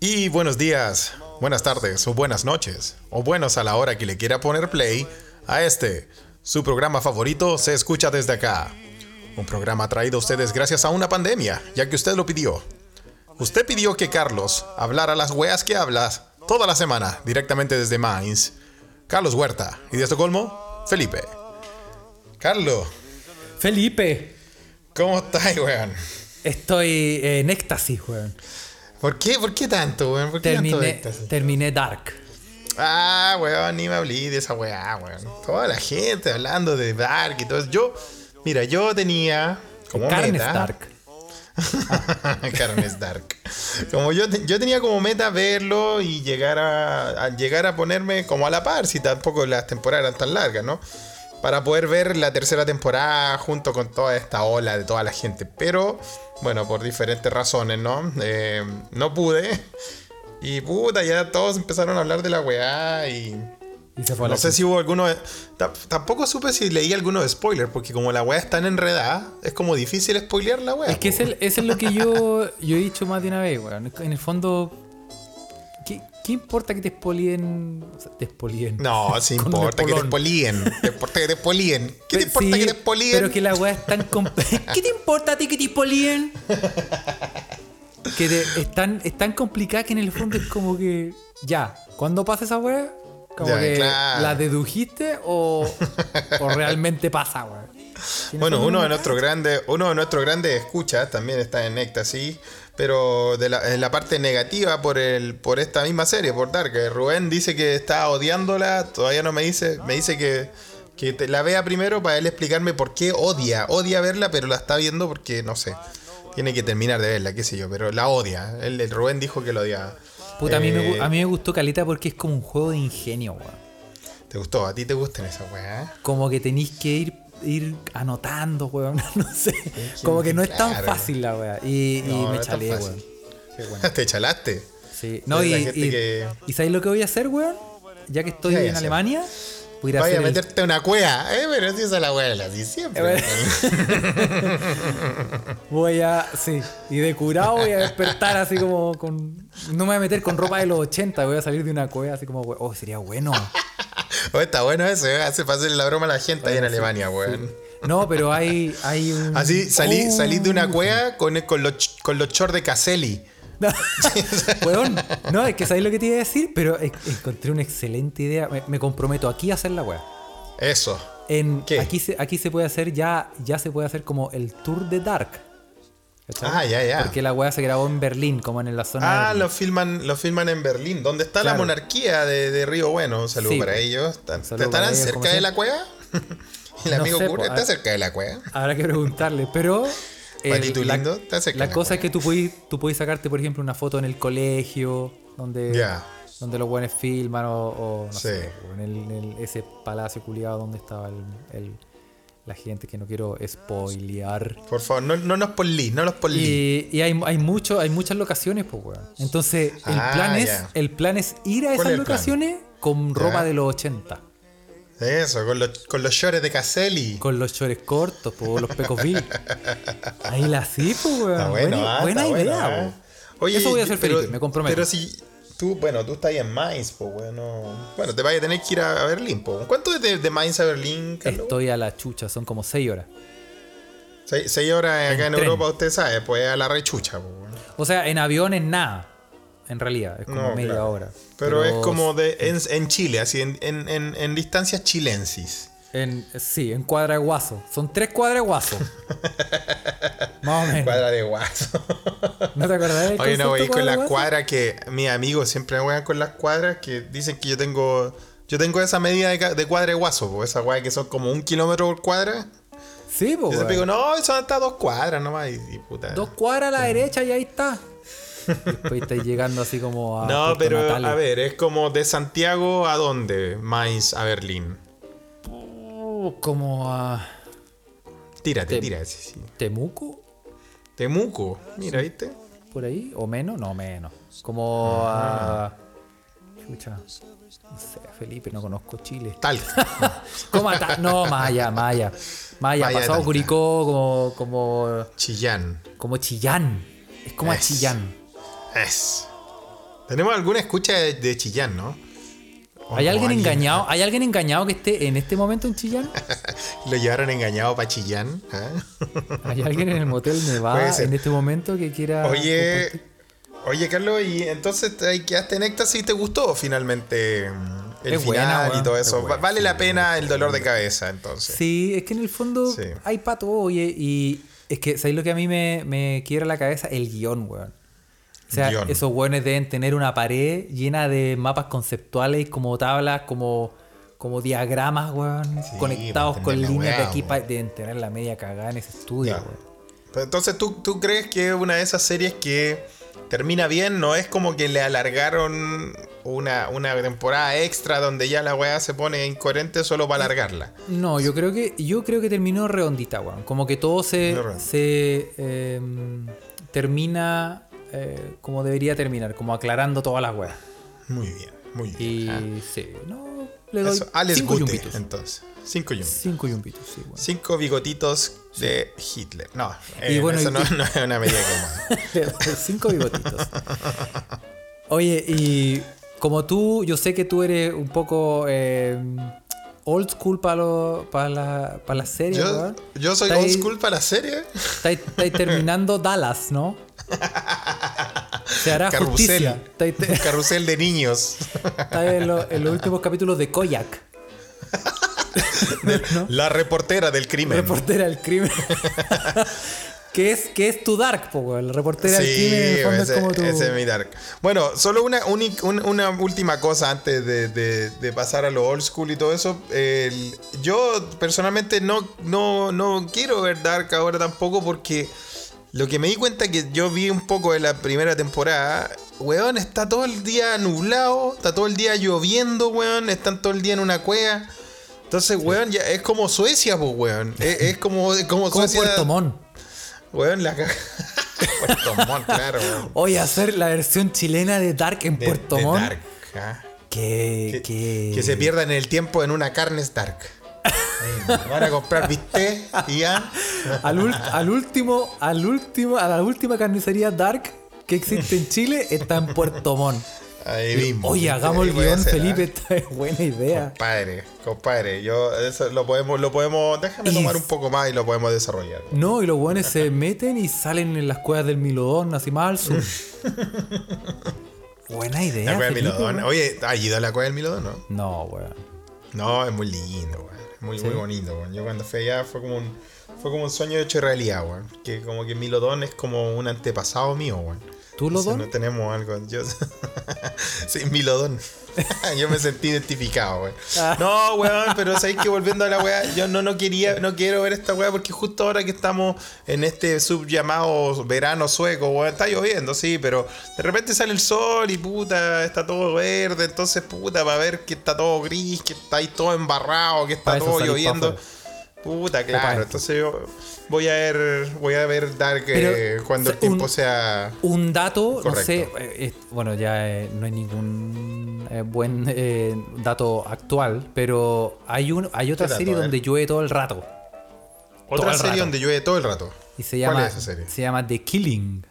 Y buenos días, buenas tardes o buenas noches, o buenos a la hora que le quiera poner play a este, su programa favorito se escucha desde acá. Un programa traído a ustedes gracias a una pandemia, ya que usted lo pidió. Usted pidió que Carlos hablara las weas que hablas toda la semana, directamente desde Mainz. Carlos Huerta. Y de Estocolmo, Felipe. Carlos, Felipe, ¿cómo estás, weón? estoy en éxtasis, weón. ¿Por qué? ¿Por qué tanto, weón? ¿Por qué tanto Terminé, éxtasis? terminé Dark. Ah, weón, ni me hablé de esa weá, weón. Toda la gente hablando de Dark y todo eso. Yo, mira, yo tenía como Carnes meta. Dark. Carnes Dark. Como yo, yo tenía como meta verlo y llegar a, a llegar a ponerme como a la par, si tampoco las temporadas eran tan largas, ¿no? Para poder ver la tercera temporada junto con toda esta ola de toda la gente. Pero, bueno, por diferentes razones, ¿no? Eh, no pude. Y puta, ya todos empezaron a hablar de la weá y. Y se fue No sé si hubo alguno. ta- Tampoco supe si leí alguno de spoiler, porque como la weá es tan enredada, es como difícil spoilear la weá. Es que es el- es lo que yo, yo he dicho más de una vez, weón. En el fondo, ¿qué, importa que te? O sea, te expolien. No, sí importa que te espolón. políen. Te importa que te políen. ¿Qué te importa sí, que te políen? Pero que la weá es tan ¿Qué te importa a ti que te expolien? que te- es, tan, es tan complicada que en el fondo es como que. Ya, cuando pasa esa weá, como Ya, que claro. la dedujiste o, o realmente pasa, weá. Bueno, uno no- de nuestros grandes, uno de nuestros grandes escuchas también está en Éxtasis, pero de la, en la parte negativa por el, por esta misma serie, por Dark. que Rubén dice que está odiándola, todavía no me dice, me dice que, que te- la vea primero para él explicarme por qué odia, odia verla, pero la está viendo porque no sé. Tiene que terminar de verla, qué sé yo, pero la odia. Él, el Rubén dijo que lo odiaba. Puta, a, mí me, Eh, a mí me gustó Caleta porque es como un juego de ingenio, weón. ¿Te gustó? ¿A ti te gustan esas weas? Como que tenéis que ir, ir anotando, weón. No sé. Como que no es tan fácil la weá. Y, No, no me chaleé, fácil. weón. Bueno. ¿Te chalaste? Sí. No, y, y, que- ¿y sabéis lo que voy a hacer, weón? Ya que estoy ¿Qué hay en? Alemania, voy a Vaya a hacer el- meterte una cueva, ¿eh? Pero si esa es la wea, la di siempre. Eh, Voy a. Sí. Y de curado voy a despertar así como con. No me voy a meter con ropa de los 80, voy a salir de una cueva así como, oh, sería bueno. Oh, está bueno eso, ¿eh? Hace hacerle la broma a la gente ahí en Alemania, weón. No, pero hay, hay un. Así, salí, Oh. salí de una cueva con, con los, con los shorts de Caselli. No, Weón, no, es que sabéis lo que te iba a decir, pero encontré una excelente idea. Me, me comprometo aquí a hacer la weá. Eso. En, ¿Qué? Aquí, se, aquí se puede hacer ya, ya se puede hacer como el tour de Dark. ¿Cachai? Ah, ya, ya. Porque la weá se grabó en Berlín, como en la zona. Ah, de lo filman, lo filman en Berlín, donde está la monarquía de, de Río Bueno. Un saludo Sí, para pues. ellos. ¿Están- Saludo para ¿Estarán ellos, cerca de la cueva? El No amigo sé, cura pues, está cerca de la cueva. Habrá que preguntarle, pero. Patito la, lindo, te hace la cosa es que tú puedes tú puedes sacarte, por ejemplo, una foto en el colegio, donde, donde los buenos filman, o, o no Sí. sé, en, el- en el- ese palacio culiado donde estaba el, el- la gente que no quiero spoilear. Por favor, no, no nos polí, no nos polí. Y, y hay, hay, mucho, hay muchas locaciones, pues, weón. Entonces, el, Ah, plan es, el plan es ir a ¿Cuál esas es el plan? locaciones con ropa de los 80. Eso, con los, con los shorts de Caselli. Con los chores cortos, po, los pecosville. Ahí la sí, pues, weón. Está bueno, buena ah, buena está idea, bueno, po. ah. Eso voy a hacer, Felipe, me comprometo. Pero si tú, bueno, tú estás ahí en Mainz, pues bueno. Bueno, te vayas a tener que ir a, a Berlín, pues. ¿Cuánto es de, de Mainz a Berlín, Carlos? Estoy a la chucha, son como 6 horas. Seis, seis horas acá en. Europa, usted sabe, pues a la rechucha, pues. bueno. O sea, en avión es nada. En realidad, es como No, media claro. hora. Pero, es como de en, en Chile, así, en, en, en, en distancias chilensis. En, sí, en cuadra de guaso. Son tres cuadras de guaso. Más o menos. Cuadra de guaso. ¿No te acordás del Oye, no, voy con cuadra de las guaso? cuadras que mis amigos siempre me juegan con las cuadras que dicen que yo tengo. Yo tengo esa medida de, de cuadra de guaso, pues esa weá que son como un kilómetro por cuadra. Sí, pues. Yo siempre digo, no, son hasta dos cuadras nomás. Y, y puta. Dos cuadras a la derecha y ahí está. Después estáis llegando así como a. no, Puerto pero a ver, es como de Santiago a dónde? Mainz a Berlín. Uh, Como a. Tírate, Tem- tírate. sí, sí. Temuco, Temuco, mira, ¿viste? por ahí, o menos, no menos. Como a. Chucha. No sé, Felipe, no conozco Chile. Tal. ¿Cómo ata- No, Maya, Maya. Maya, pasado. Curicó como, como, Chillán. como Chillán. Es como a Es. Chillán. Es. Tenemos alguna escucha de, de Chillán, ¿no? ¿O ¿Hay alguien engañado? ¿Hay alguien engañado que esté en este momento en Chillán? Lo llevaron engañado para Chillán. ¿eh? ¿Hay alguien en el motel Nevada en este momento que quiera. Oye, compartir? oye, Carlos, y entonces te quedaste en éxtasis y te gustó finalmente mm, el Es final buena, y todo Es eso. buena, vale la pena el dolor de cabeza, entonces. Sí, es que en el fondo Sí. hay para todo, oye, y es que, ¿sabes lo que a mí me, me quiebra la cabeza? El guion, weón. O sea, Guión. esos weones deben tener una pared llena de mapas conceptuales, como tablas, como, como diagramas, weón, Sí, conectados con líneas de aquí, pa- deben tener la media cagada en ese estudio, weón. Pero entonces, ¿tú, ¿tú crees que una de esas series que termina bien? ¿No es como que le alargaron una, una temporada extra donde ya la weá se pone incoherente solo para alargarla? No, yo creo que yo creo que terminó redondita, weón. Como que todo se, se em, termina eh, como debería terminar, como aclarando todas las weas. Muy bien, muy bien. Y Ah, sí, no, le doy eso, Alex cinco Gute, yumbitos. entonces. Cinco yumbitos. Cinco yumbitos, sí, weón. Cinco bigotitos de Hitler. No, Y eh, bueno, eso y- no, no es una medida doy cinco bigotitos. Oye, y como tú, yo sé que tú eres un poco em, old school para para la, pa las series, Yo, yo soy Está old ahí- school para la serie. Estáis estáis terminando Dallas, ¿no? Se hará Carrusel. justicia. Carrusel de niños. estáis en, lo- en los últimos capítulos de Koyak. ¿No? La reportera del crimen. Reportera del crimen. ¿Qué es, qué es tu Dark, po, weón? La reportera del el fondo ese, es como tu. ese es mi dark. Bueno, solo una, un- una última cosa antes de, de- de pasar a lo old school y todo eso. El- yo personalmente no, no, no quiero ver Dark ahora tampoco porque lo que me di cuenta que yo vi un poco de la primera temporada, weón, está todo el día nublado, está todo el día lloviendo, weón, están todo el día en una cueva. Entonces, weón, ya es como Suecia, pues, weón. Es, es como, es como como Suecia. Puerto Montt. Weón, la. Puerto Montt, claro, weón. Oye, hacer la versión chilena de Dark en De- Puerto de Montt. Dark, ¿ah? Que, Que, que, se pierdan el tiempo en una carne Stark. Eh, Van a comprar bistec y ya. al, ul- al último, al último, a la última carnicería Dark que existe en Chile está en Puerto Montt. Ahí mismo. Oye, hagamos el guion, Felipe, ¿ah? esta es buena idea. Compadre, compadre, yo eso lo podemos, lo podemos, déjame Y- tomar un poco más y lo podemos desarrollar. No, y los buenos se meten y salen en las cuevas del Milodón, así más al sur. Buena idea. La cueva del Felipe, Milodón. weón. Oye, ¿has ido a la cueva del Milodón, no? No, weón. No, es muy lindo, weón. Muy, ¿Sí? muy bonito, weón. Yo cuando fui allá fue como un, fue como un sueño hecho realidad, weón. Que como que Milodón es como un antepasado mío, weón. ¿Tú, Lodón? No tenemos algo. Yo, sí, Milodón. yo me sentí identificado, weón. Ah. No, weón, pero sabéis que volviendo a la weá, yo no, no quería, no quiero ver esta weá porque justo ahora que estamos en este sub llamado verano sueco, weón, está lloviendo, sí, pero de repente sale el sol y puta, está todo verde, entonces puta, va a ver que está todo gris, que está ahí todo embarrado, que está todo lloviendo. Puta, claro, entonces yo voy a ver, voy a ver Dark eh, cuando el un- tiempo sea. Un dato, no Correcto. sé, eh, bueno, ya eh, no hay ningún eh, buen eh, dato actual, pero hay un hay otra serie donde llueve todo el rato. Otra serie rato. donde llueve todo el rato. Y se ¿Cuál llama, es esa serie? se llama The Killing.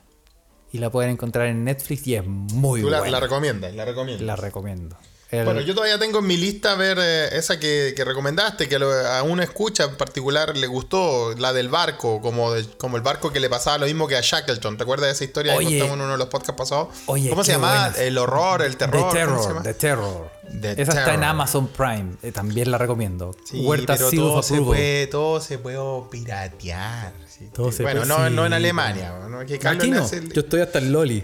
Y la pueden encontrar en Netflix y es muy Tú la, buena. la recomiendas, la recomiendas. La recomiendo. El- Bueno, yo todavía tengo en mi lista ver eh, esa que, que recomendaste, que lo- a una escucha en particular le gustó, la del barco, como, de- como el barco que le pasaba lo mismo que a Shackleton. ¿Te acuerdas de esa historia Oye. que contamos en uno de los podcasts pasados? Oye, ¿Cómo se qué llama? buena. El horror, el terror. The ¿cómo se Terror? The Terror. The Esa está en. Amazon Prime. eh, también la recomiendo. Sí, Huerta pero todo se, puede, todo se puede piratear. sí. Todo se bueno, puede- no, no en Alemania. ¿no? Que Carlos Aquí le no. hace el- Yo estoy hasta el Loli.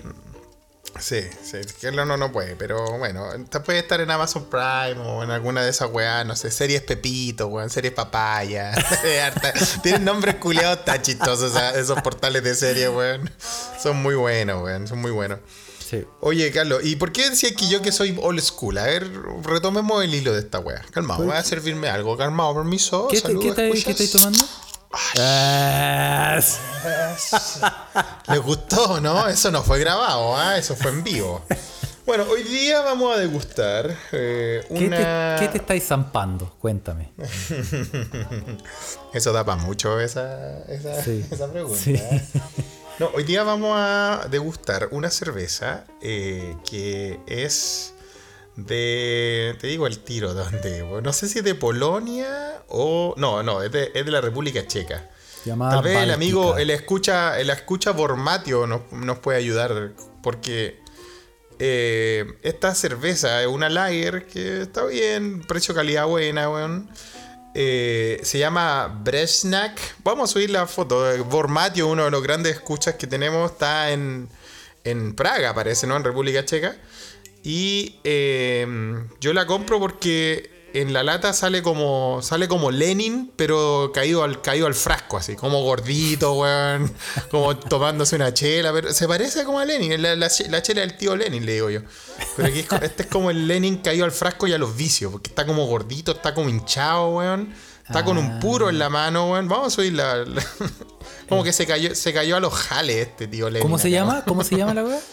Sí, sí, Carlos no, no puede, pero bueno, puede estar en Amazon Prime o en alguna de esas weas, no sé, series Pepito, weón, series Papaya. Tienen nombres culiados tan chistosos esos portales de serie, weón. Son muy buenos, weón, son muy buenos. Sí. Oye, Carlos, ¿y por qué decías que yo que soy old school? A ver, retomemos el hilo de esta wea. Calmado, voy a servirme algo. Calmado, permiso. ¿Qué, qué, te- qué estáis tomando? Es- ¿Les gustó, no? Eso no fue grabado, ¿ah? Eso fue en vivo. Bueno, hoy día vamos a degustar eh, ¿Qué, una... te, qué te estáis zampando? Cuéntame. Eso da para mucho esa, esa, Sí. esa pregunta. Sí. ¿eh? No, hoy día vamos a degustar una cerveza eh, que es de. Te digo el tiro, ¿dónde? No sé si es de Polonia o. No, no, es de, es de la República Checa. Llamada Tal vez el amigo, el escucha, el escucha Bormatio nos, nos puede ayudar porque eh, esta cerveza es una lager que está bien, precio calidad buena, weón. Eh, se llama Bresnak. Vamos a subir la foto. Bormatio, uno de los grandes escuchas que tenemos, está en, en Praga, parece, ¿no? En República Checa. Y eh, yo la compro porque en la lata sale como sale como Lenin, pero caído al, caído al frasco, así, como gordito, weón. Como tomándose una chela. Pero se parece como a Lenin, la, la che- la chela del tío Lenin, le digo yo. Pero aquí es este es como el Lenin caído al frasco y a los vicios, porque está como gordito, está como hinchado, weón. Está con un puro en la mano, weón. Vamos a subir la. la- como que se cayó, se cayó a los jales este tío Lenin. ¿Cómo se acá, llama? ¿Cómo se llama la weá?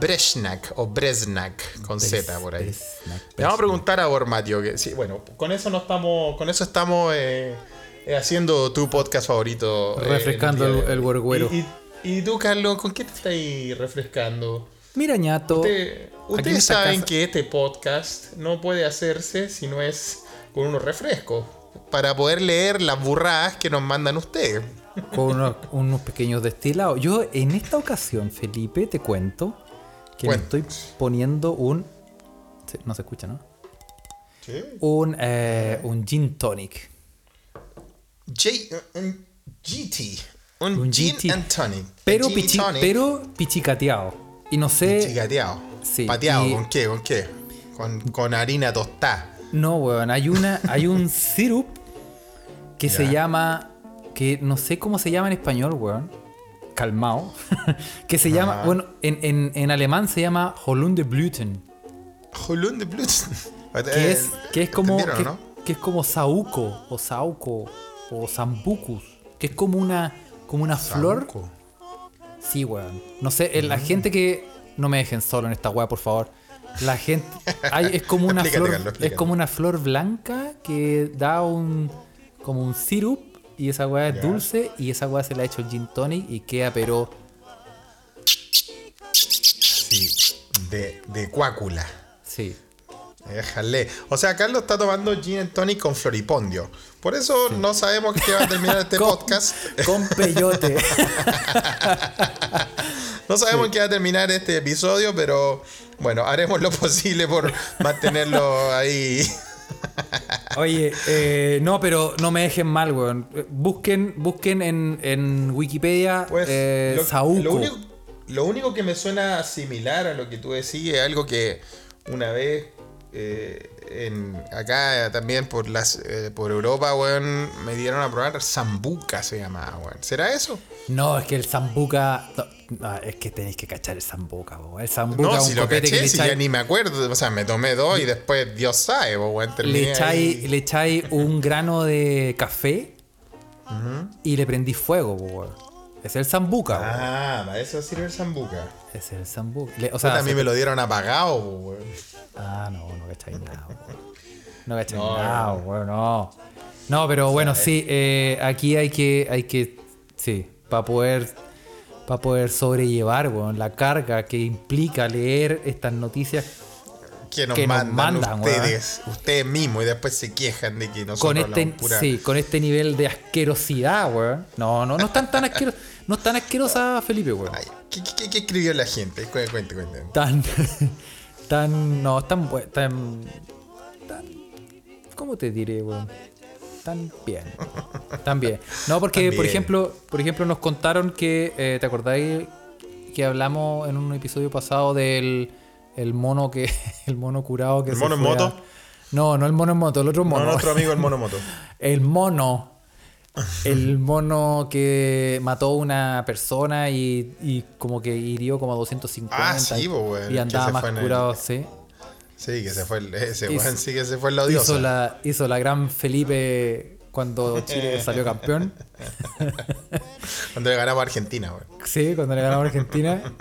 Brezhnak o Breznak con Z por ahí. Breznak, Le vamos a preguntar a Bormatio que sí, bueno, con eso no estamos, con eso estamos eh, eh, haciendo tu podcast favorito. eh, Refrescando el- el huerguero. Y, y- y tú, Carlos, ¿con qué te estás refrescando? Mira, ñato. Usted- ustedes saben casa- que este podcast no puede hacerse si no es con unos refrescos. Para poder leer las burradas que nos mandan ustedes. con unos, unos pequeños destilados. Yo en esta ocasión, Felipe, te cuento que me Cuenta. estoy poniendo un... sí, No se escucha, ¿no? Un, eh, un gin tonic. J- un GT. Un, Un gin GT. and tonic. Pero, pichi- tonic. pero pichicateado. Y no sé... Chicateado. Sí, Pateado, y- ¿con qué? ¿Con qué? Con, con harina tostada. No, weón. Hay, una, hay un syrup que se llama... Que no sé cómo se llama en español, weón. Calmao. que se llama... Bueno, en, en, en alemán se llama Holunderblüten. Holund de Blut. que es, que es como Eh, ¿entendieron, que, no? que es como sauco o sauco o sambucus que es como una como una flor sí weón no sé eh, Mm. la gente que no me dejen solo en esta weá por favor la gente hay- es como una Explícate, flor Carlos, es como una flor blanca que da un como un sirup y esa weá es dulce y esa weá se la ha hecho el gin tonic y queda pero Sí, de, de cuácula. sí Déjale. O sea, Carlos está tomando gin and tonic con floripondio. Por eso no sabemos qué va a terminar este Con- podcast. con peyote No sabemos qué va a terminar este episodio, pero bueno, haremos lo posible por mantenerlo ahí. Oye, eh, no, pero no me dejen mal, weón. Busquen, busquen en, en Wikipedia Pues eh, lo, Saúco. lo único, lo único que me suena similar a lo que tú decís es algo que una vez eh, en, acá también por las eh, por Europa, weón, me dieron a probar Zambuca se llamaba, weón. ¿Será eso? No, es que el Zambuca. no, es que tenéis que cachar el Zambuca, weón. El Zambuca No, es si lo copete que caché, le si ya ni me acuerdo. O sea, me tomé dos y después Dios sabe, pues, weón, le echáis, le echáis un grano de café y le prendí fuego, po, weón. Es el Zambuca. Ah, para eso sirve el Zambuca. Es el Zambuca. O sea, a mí me lo dieron apagado, weón. Ah, no, no cacháis nada, weón. No cacháis No, nada, weón, no. No, pero bueno, sí, eh, aquí hay que, hay que, sí, para poder, para poder sobrellevar, weón, la carga que implica leer estas noticias Que nos Que nos mandan, ustedes, ustedes mismos y después se quejan de que nosotros con este, pura- sí, con este nivel de asquerosidad, weón. No, no, no están tan asquerosa, no es tan asquerosa Felipe, weón. Ay, ¿qué, qué, qué escribió la gente? Cuente, cuente, cuente. Tan, tan, no, tan, tan, tan, ¿cómo te diré, weón? Tan bien, tan bien. No, porque, por ejemplo, por ejemplo, nos contaron que, eh, ¿te acordáis que hablamos en un episodio pasado del el mono que, el mono curado que ¿El se mono en a- moto? No, no el mono en moto, el otro No, mono. nuestro amigo el monomoto. El mono. El mono que mató a una persona y, y como que hirió como a 250. Ah, sí, Y andaba más el- curado, sí. Sí, que se fue el, ese Hizo- sí que se fue el odioso. Hizo la, hizo la gran Felipe cuando Chile salió campeón. Cuando le ganamos a Argentina, weón. Sí, cuando le ganamos a Argentina.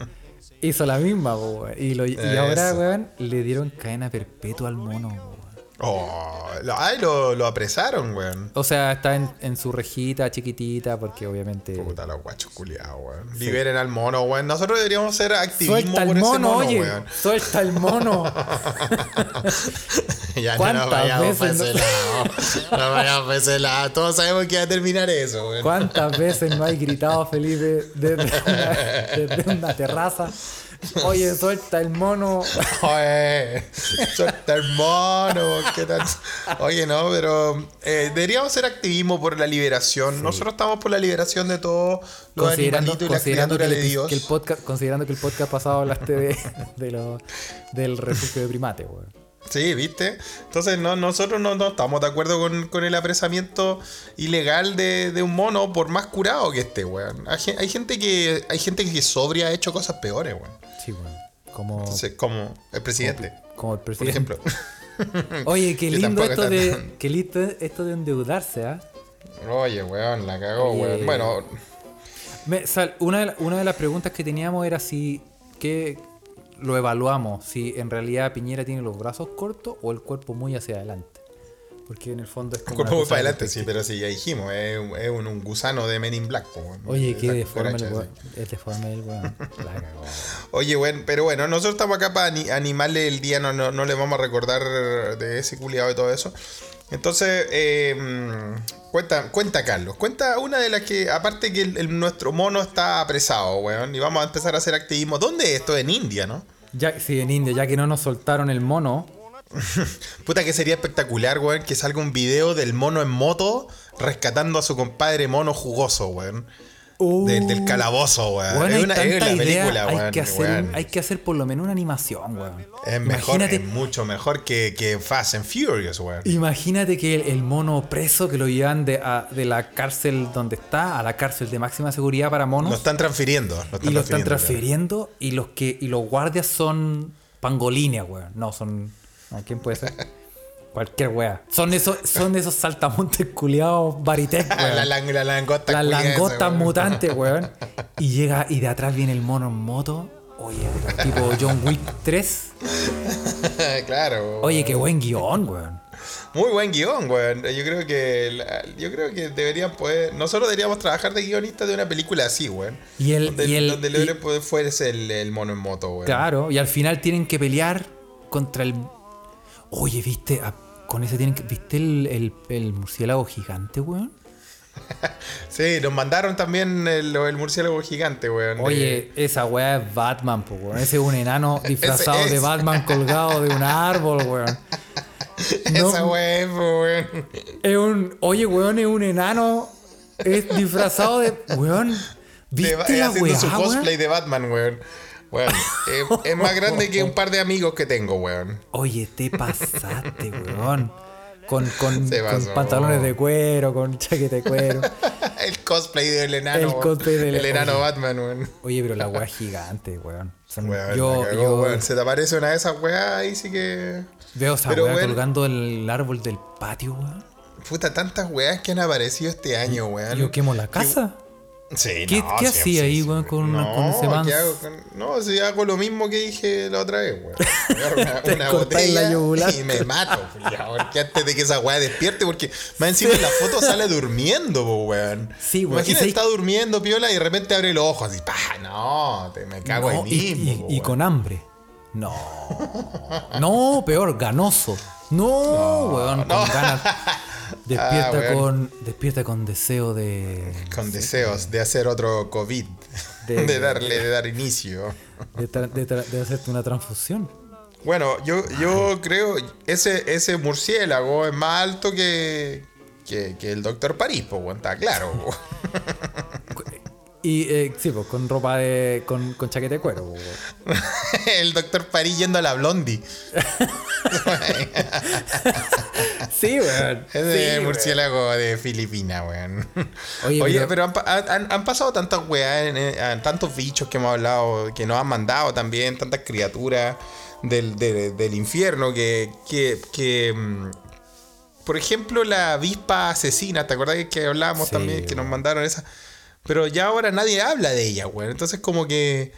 Hizo la misma, weón. Y, lo- y ahora, weón, le dieron cadena perpetua al mono, weón. Oh, lo- ay, lo, lo apresaron, weón. O sea, está en, en su rejita chiquitita porque obviamente... Puta los guachos culiados, weón. Liberen al mono, weón. Nosotros deberíamos hacer activismo Suelta el por ese mono, mono, oye. weón. Suelta el mono. ya no ¿Cuántas nos vayamos para ese lado. No vayamos para ese lado. Todos sabemos que va a terminar eso, weón. ¿Cuántas veces no hay gritado desde una, desde una terraza? Oye, suelta el mono. Oye, suelta el mono, ¿qué tal? Oye, no, pero eh, deberíamos hacer activismo por la liberación. Nosotros estamos por la liberación de todos los animalitos y que, criaturas de Dios. que el podcast, considerando que el podcast pasado hablaste de, de lo- del refugio de primates, weón. Sí, ¿viste? Entonces no, nosotros no, no estamos de acuerdo con, con el apresamiento ilegal de, de un mono por más curado que esté, weón. Hay, hay gente que hay gente que sobria ha hecho cosas peores, weón. Sí, weón. Como, Entonces, como el presidente, como el por presidente. ejemplo. Oye, qué lindo esto de, tan- qué lindo esto de endeudarse, ¿ah? Oye, weón, la cagó, Oye. weón. Bueno, Me- sal- una, de la- una de las preguntas que teníamos era si que lo evaluamos, si en realidad Piñera tiene los brazos cortos o el cuerpo muy hacia adelante. Porque en el fondo es como. cuerpo una muy para de adelante, sí, pero sí, ya dijimos, es, un- es un, un gusano de Men in Black, weón. Oye, qué deforme el weón. Es deforme el weón. Oye, bueno, pero bueno, nosotros estamos acá para ani- animarle el día, no, no, no le vamos a recordar de ese culiado y todo eso. Entonces, eh, cuenta, cuenta Carlos, cuenta una de las que, aparte que el- el- nuestro mono está apresado, weón, y vamos a empezar a hacer activismo. ¿Dónde es esto? En India, ¿no? Ya, sí, en India, ya que no nos soltaron el mono. Puta que sería espectacular, weón, que salga un video del mono en moto rescatando a su compadre mono jugoso, weón. Del, del calabozo, weón. Es hay una, es película, hay que, hacer, weón. hay que hacer por lo menos una animación, weón. Es mejor, Imagínate, es mucho mejor que, que Fast and Furious, weón. imagínate que el, el mono preso que lo llevan de, a- de la cárcel donde está a la cárcel de máxima seguridad para monos. Lo están transfiriendo. Lo están y lo están claro. transfiriendo y los que y los guardias son pangolines, weón. No, son. ¿Quién puede ser? Cualquier wea. Son esos, son esos saltamontes culiados baritec, weón. la, lang- la langosta. Las langostas weón. mutantes, weón. Y llega, y de atrás viene el mono en moto. Oye, tipo John Wick 3. claro. Oye, qué buen guion, weón. Muy buen guion, weón. Yo creo que la- yo creo que deberían poder. Nosotros deberíamos trabajar de guionistas de una película así, weón. Y el- Donde, y el- donde y- fuese el, el mono en moto, weón. Claro, y al final tienen que pelear contra el. Oye, ¿viste? Con ese tienen que. ¿Viste el, el- el murciélago gigante, weón? Sí, nos mandaron también el, el murciélago gigante, weón. Oye, esa weá es Batman, po, weón. Ese es un enano disfrazado de es. Batman colgado de un árbol, weón. De- no- Esa weón, weón. Es un. Oye, weón, es un enano. Es disfrazado de. Weón. De- ¿Viste haciendo weá, su weón? cosplay de Batman, weón. Weón, es más grande que un par de amigos que tengo, weón. Oye, te pasaste, weón. Con, con, pantalones de cuero, con chaqueta de cuero. El cosplay del enano. El cosplay del- El enano Oye. Batman, weón. Oye, pero la weá es gigante, weón. Son- Weón, yo cagó, yo weón. Se te aparece una de esas weas ahí sí que. veo esa Pero, weá weón. colgando el árbol del patio, weón. Puta, tantas weas que han aparecido este año, weón. Yo quemo la casa. Sí, ¿Qué- no, qué sí, hacía sí, ahí, weón, con no, con ese con- No, si hago lo mismo que dije la otra vez, weón. Agarro Una, una la botella y me mato, porque antes de que esa weá despierte, porque más encima en la foto sale durmiendo, po, weón. Sí, weón, Imagínate, está durmiendo, piola, y de repente abre los ojos así, pa, no, te me cago No, ahí y, mismo. y- po, y con hambre. No. No, peor, ganoso. No, weón, con ganas. Despierta Ah, con. Despierta con deseo de. Con deseos de hacer otro COVID. De- De, darle, de dar inicio. De, de hacerte una transfusión. Bueno, yo, yo creo, ese, ese murciélago es más alto que, que, que el Doctor París, pues, está claro. po. Y eh, sí, pues con ropa de. con, con chaqueta de cuero, el Doctor París yendo a la Blondie. Sí, weón. Es Sí, el murciélago de Filipina, weón. Oye, Oye, pero- pero, han, pa- han- han pasado tantas weas, tantos bichos que hemos hablado, que nos han mandado también, tantas criaturas del, de- del infierno que, que, que, mm, por ejemplo, la avispa asesina, ¿te acuerdas que hablábamos Sí, también, que nos mandaron esa? Pero ya ahora nadie habla de ella, weón. Entonces como que...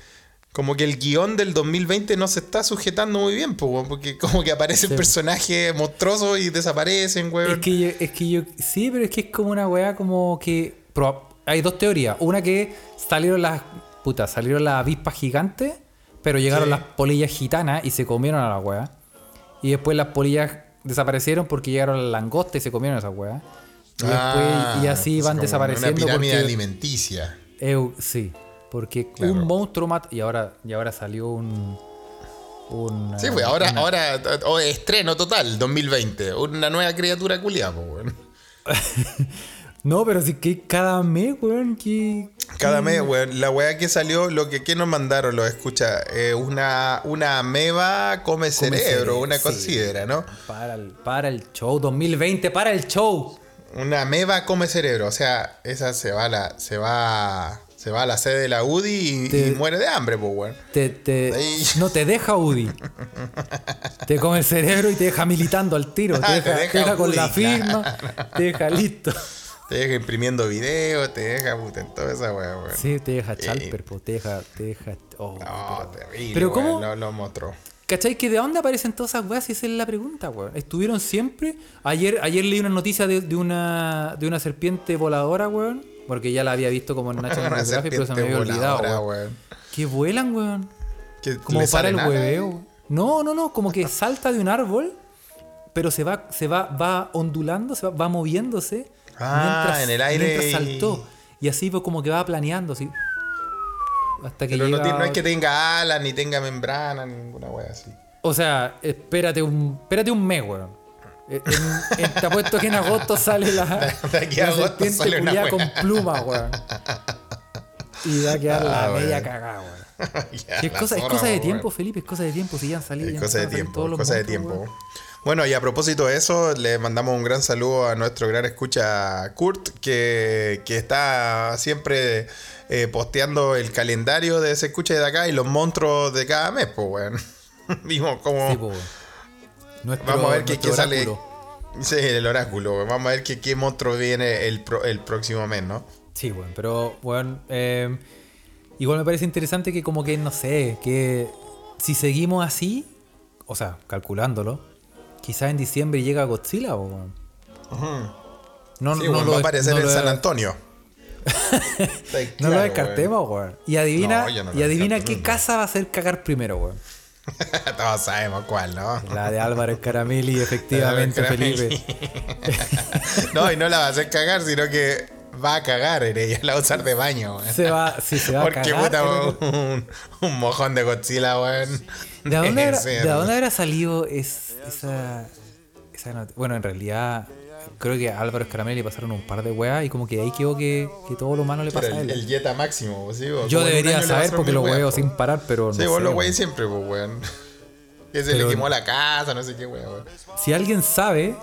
como que el guion del 2020 no se está sujetando muy bien, po, porque como que aparecen Sí. personajes monstruosos y desaparecen, weón. Es que, yo, es que yo. Sí, pero es que es como una weá como que. hay dos teorías. Una que salieron las. Puta, salieron las avispas gigantes, pero llegaron Sí. las polillas gitanas y se comieron a la weá. Y después las polillas desaparecieron porque llegaron las langostas y se comieron a esa weá. Y, después, Ah, y así van desapareciendo Una pirámide porque. alimenticia. Eu- sí, porque Claro. un monstruo mata. Y ahora, y ahora salió un. un Sí, pues ahora, una- ahora oh, estreno total, 2020. Una nueva criatura culiada, weón. No, pero sí que cada mes, weón, que. Cada mes, weón, la weá que salió, lo que, que nos mandaron, lo escucha, eh, una, una ameba come, cerebro, cerebro, una sí. considera, ¿no? Para el, para el show, 2020, para el show. Una ameba come cerebro, o sea, esa se va a la, se va, se va a la sede de la UDI y, Te- y muere de hambre, pues, weón. Te, te- no te deja UDI. te come el cerebro y te deja militando al tiro. Te Ah, deja, te deja con la firma, te deja listo. Te deja imprimiendo videos, te deja puta en toda esa weá, weón. Sí, te deja chalper, po, te deja. Te deja oh, No, pero- terrible. Pero weón, ¿cómo? Lo, lo mostró. ¿Cachai? Que de dónde aparecen todas esas weas? Esa es la pregunta, weón. Estuvieron siempre. Ayer, ayer leí una noticia de, de una, de una serpiente voladora, weón. Porque ya la había visto como en National Una Geographic, pero se me había olvidado, voladora, weón. weón. Que vuelan, weón. Que Como para el hueveo. No, no, no, como que salta de un árbol, pero se va, se va, va ondulando, se va, va moviéndose. Ah, en el aire Mientras saltó. Y así fue como que va planeando, así. Hasta que Pero no, llega... tiene- no es que tenga alas, ni tenga membrana, ni ninguna wea así. O sea, espérate un, espérate un mes, weón. En- en- en- te apuesto que en agosto sale la, De aquí a la agosto serpiente sale una culiá wea. con pluma, weón. Y va a quedar la Ah, media weón. cagada, weón. Es la cosa, es cosa de tiempo, Felipe, es cosa de tiempo. Si ya han salido. Es ya cosa de tiempo, cosa de tiempo. weón. Bueno, y a propósito de eso, le mandamos un gran saludo a nuestro gran escucha Kurt, que, que está siempre eh, posteando el calendario de ese escucha de acá y los monstruos de cada mes, pues, weón. Vimos como... Sí, po, weón. Nuestro- Vamos a ver qué, qué sale. Sí, el oráculo. weón. Vamos a ver qué, qué monstruo viene el, pro- el próximo mes, ¿no? Sí, bueno, pero bueno, eh, igual me parece interesante que como que, no sé, que si seguimos así, o sea, calculándolo, quizás en diciembre llega Godzilla o... weón. No, Sí, no lo, va a aparecer no en San Antonio. No lo descartemos, weón. Y adivina, No, no y adivina descarto qué casa va a hacer cagar primero, weón. Todos sabemos cuál, ¿no? La de Álvaro Caramelli, efectivamente. Felipe. No, y no la va a hacer cagar, sino que va a cagar en ella, la va a usar de baño, weón. Se va, sí, se va a Porque cagar. puta, pero- un, un mojón de Godzilla, weón. ¿De dónde, habrá, ¿De dónde habrá salido es- esa, esa not- Bueno, en realidad, creo que a Álvaro Escaramelli pasaron un par de weas y como que ahí quedó que, que todo lo malo le pasa Pero a él. el Jetta máximo, ¿sí? O Yo debería saber porque lo weas, weo po. sin parar, pero no Sí, sé, vos lo weis siempre, pues, weón. Que se le quemó la casa, no sé qué, weón. Si alguien sabe,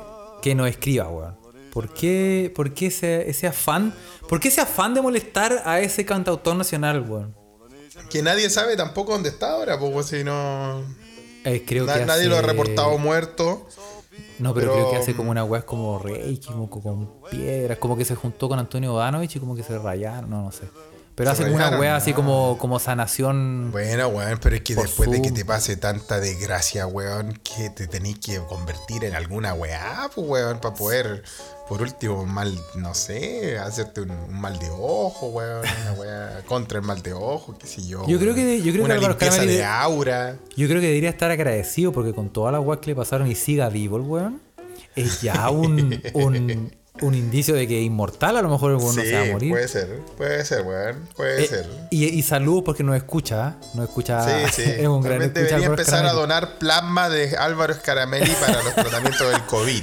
que nos escriba, weón. ¿Por qué, por qué ese, ese afán? ¿Por qué ese afán de molestar a ese cantautor nacional, weón? Que nadie sabe tampoco dónde está ahora, pues, si no. Eh, creo na- que nadie lo ha reportado muerto. No, pero, pero- creo que hace como una weá como Reiki, como con piedras, como que se juntó con Antonio Bodanovich y como que se rayaron, no, no sé. Pero hace como una rayaron, weá así como, como sanación. Bueno, weón, pero es que después de que te pase tanta desgracia, weón, que te tenés que convertir en alguna weá, pues, weón, para poder, por último, mal, no sé, hacerte un, un mal de ojo, weón, una weá contra el mal de ojo, qué sé yo. Yo creo que de- yo creo que una Álvaro limpieza de de- aura. Yo creo que debería estar agradecido porque con todas las weas que le pasaron y siga vivo el weón, es ya un, un, un indicio de que es inmortal, a lo mejor el weón no se va a morir. puede ser, puede ser, weón, puede Eh, ser. y, y saludos porque nos escucha, ¿eh? nos escucha. Sí, sí. es un gran debería empezar a donar plasma de Álvaro Scaramelli para los tratamientos del COVID.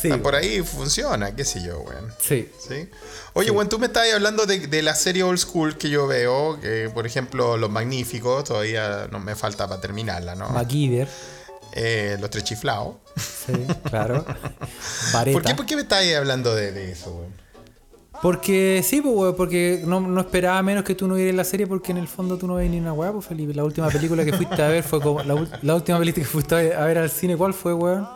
Sí. Ah, Por ahí funciona, qué sé yo, weón. Sí. ¿Sí? Oye, bueno, tú me estabas hablando de, de la serie old school que yo veo, que por ejemplo Los Magníficos, todavía no me falta para terminarla, ¿no? MacGyver. Eh, los Tres Chiflados. Sí, claro. ¿Por qué, ¿Por qué me estabas hablando de, de eso, weón? Porque sí, pues, weón, porque no, no esperaba menos que tú no vieras la serie porque en el fondo tú no ves ni una weá, pues Felipe. La última película que fuiste a ver fue como. La, la última película que fuiste a ver, al cine, ¿cuál fue, weón?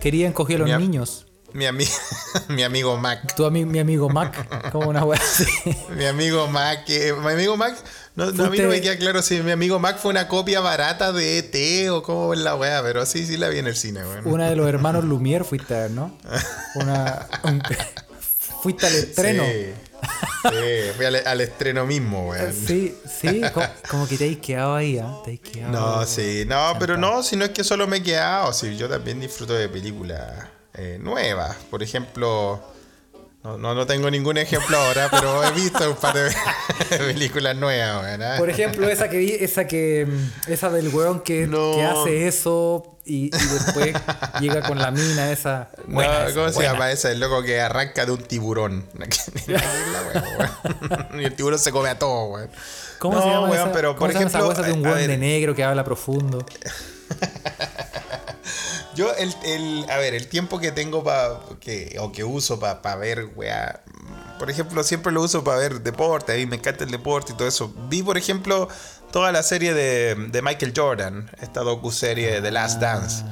Querían coger a los niños. Mi, ami- mi amigo Mac. Tú a mí, mi amigo Mac, como una wea así. Mi amigo Mac. eh, mi amigo Mac. No, no, a mí no me queda claro si mi amigo Mac fue una copia barata de ET o cómo es la weá, pero sí, sí la vi en el cine, weón. Una de los hermanos Lumière fuiste a ver, ¿no? Una, un- fuiste al estreno. Sí, sí, fui al, al estreno mismo, weón. Sí, sí, co- como, que te habéis quedado ahí, ¿ah? Te quedado. No, sí, no, pero no, si no es que solo me he quedado, sí, yo también disfruto de películas eh, nuevas. Por ejemplo, no, no, no tengo ningún ejemplo ahora, pero he visto un par de películas nuevas, ¿ah? Por ejemplo, esa que vi, esa que. Esa del weón que, No. que hace eso y, y después llega con la mina esa. Buena esa, ¿Cómo se buena. llama ese? El loco que arranca de un tiburón. Y el tiburón se come a todo, weón. ¿Cómo No, se llama weón, esa? pero ¿cómo por se llama esa ejemplo, cosa de un weón ver, de negro que habla profundo? Yo, el, el- a ver, el tiempo que tengo para que, o que uso para ver, weá. Por ejemplo, siempre lo uso para ver deporte. A mí me encanta el deporte y todo eso. Vi, por ejemplo, toda la serie de, de Michael Jordan, esta docu-serie de The Last Dance.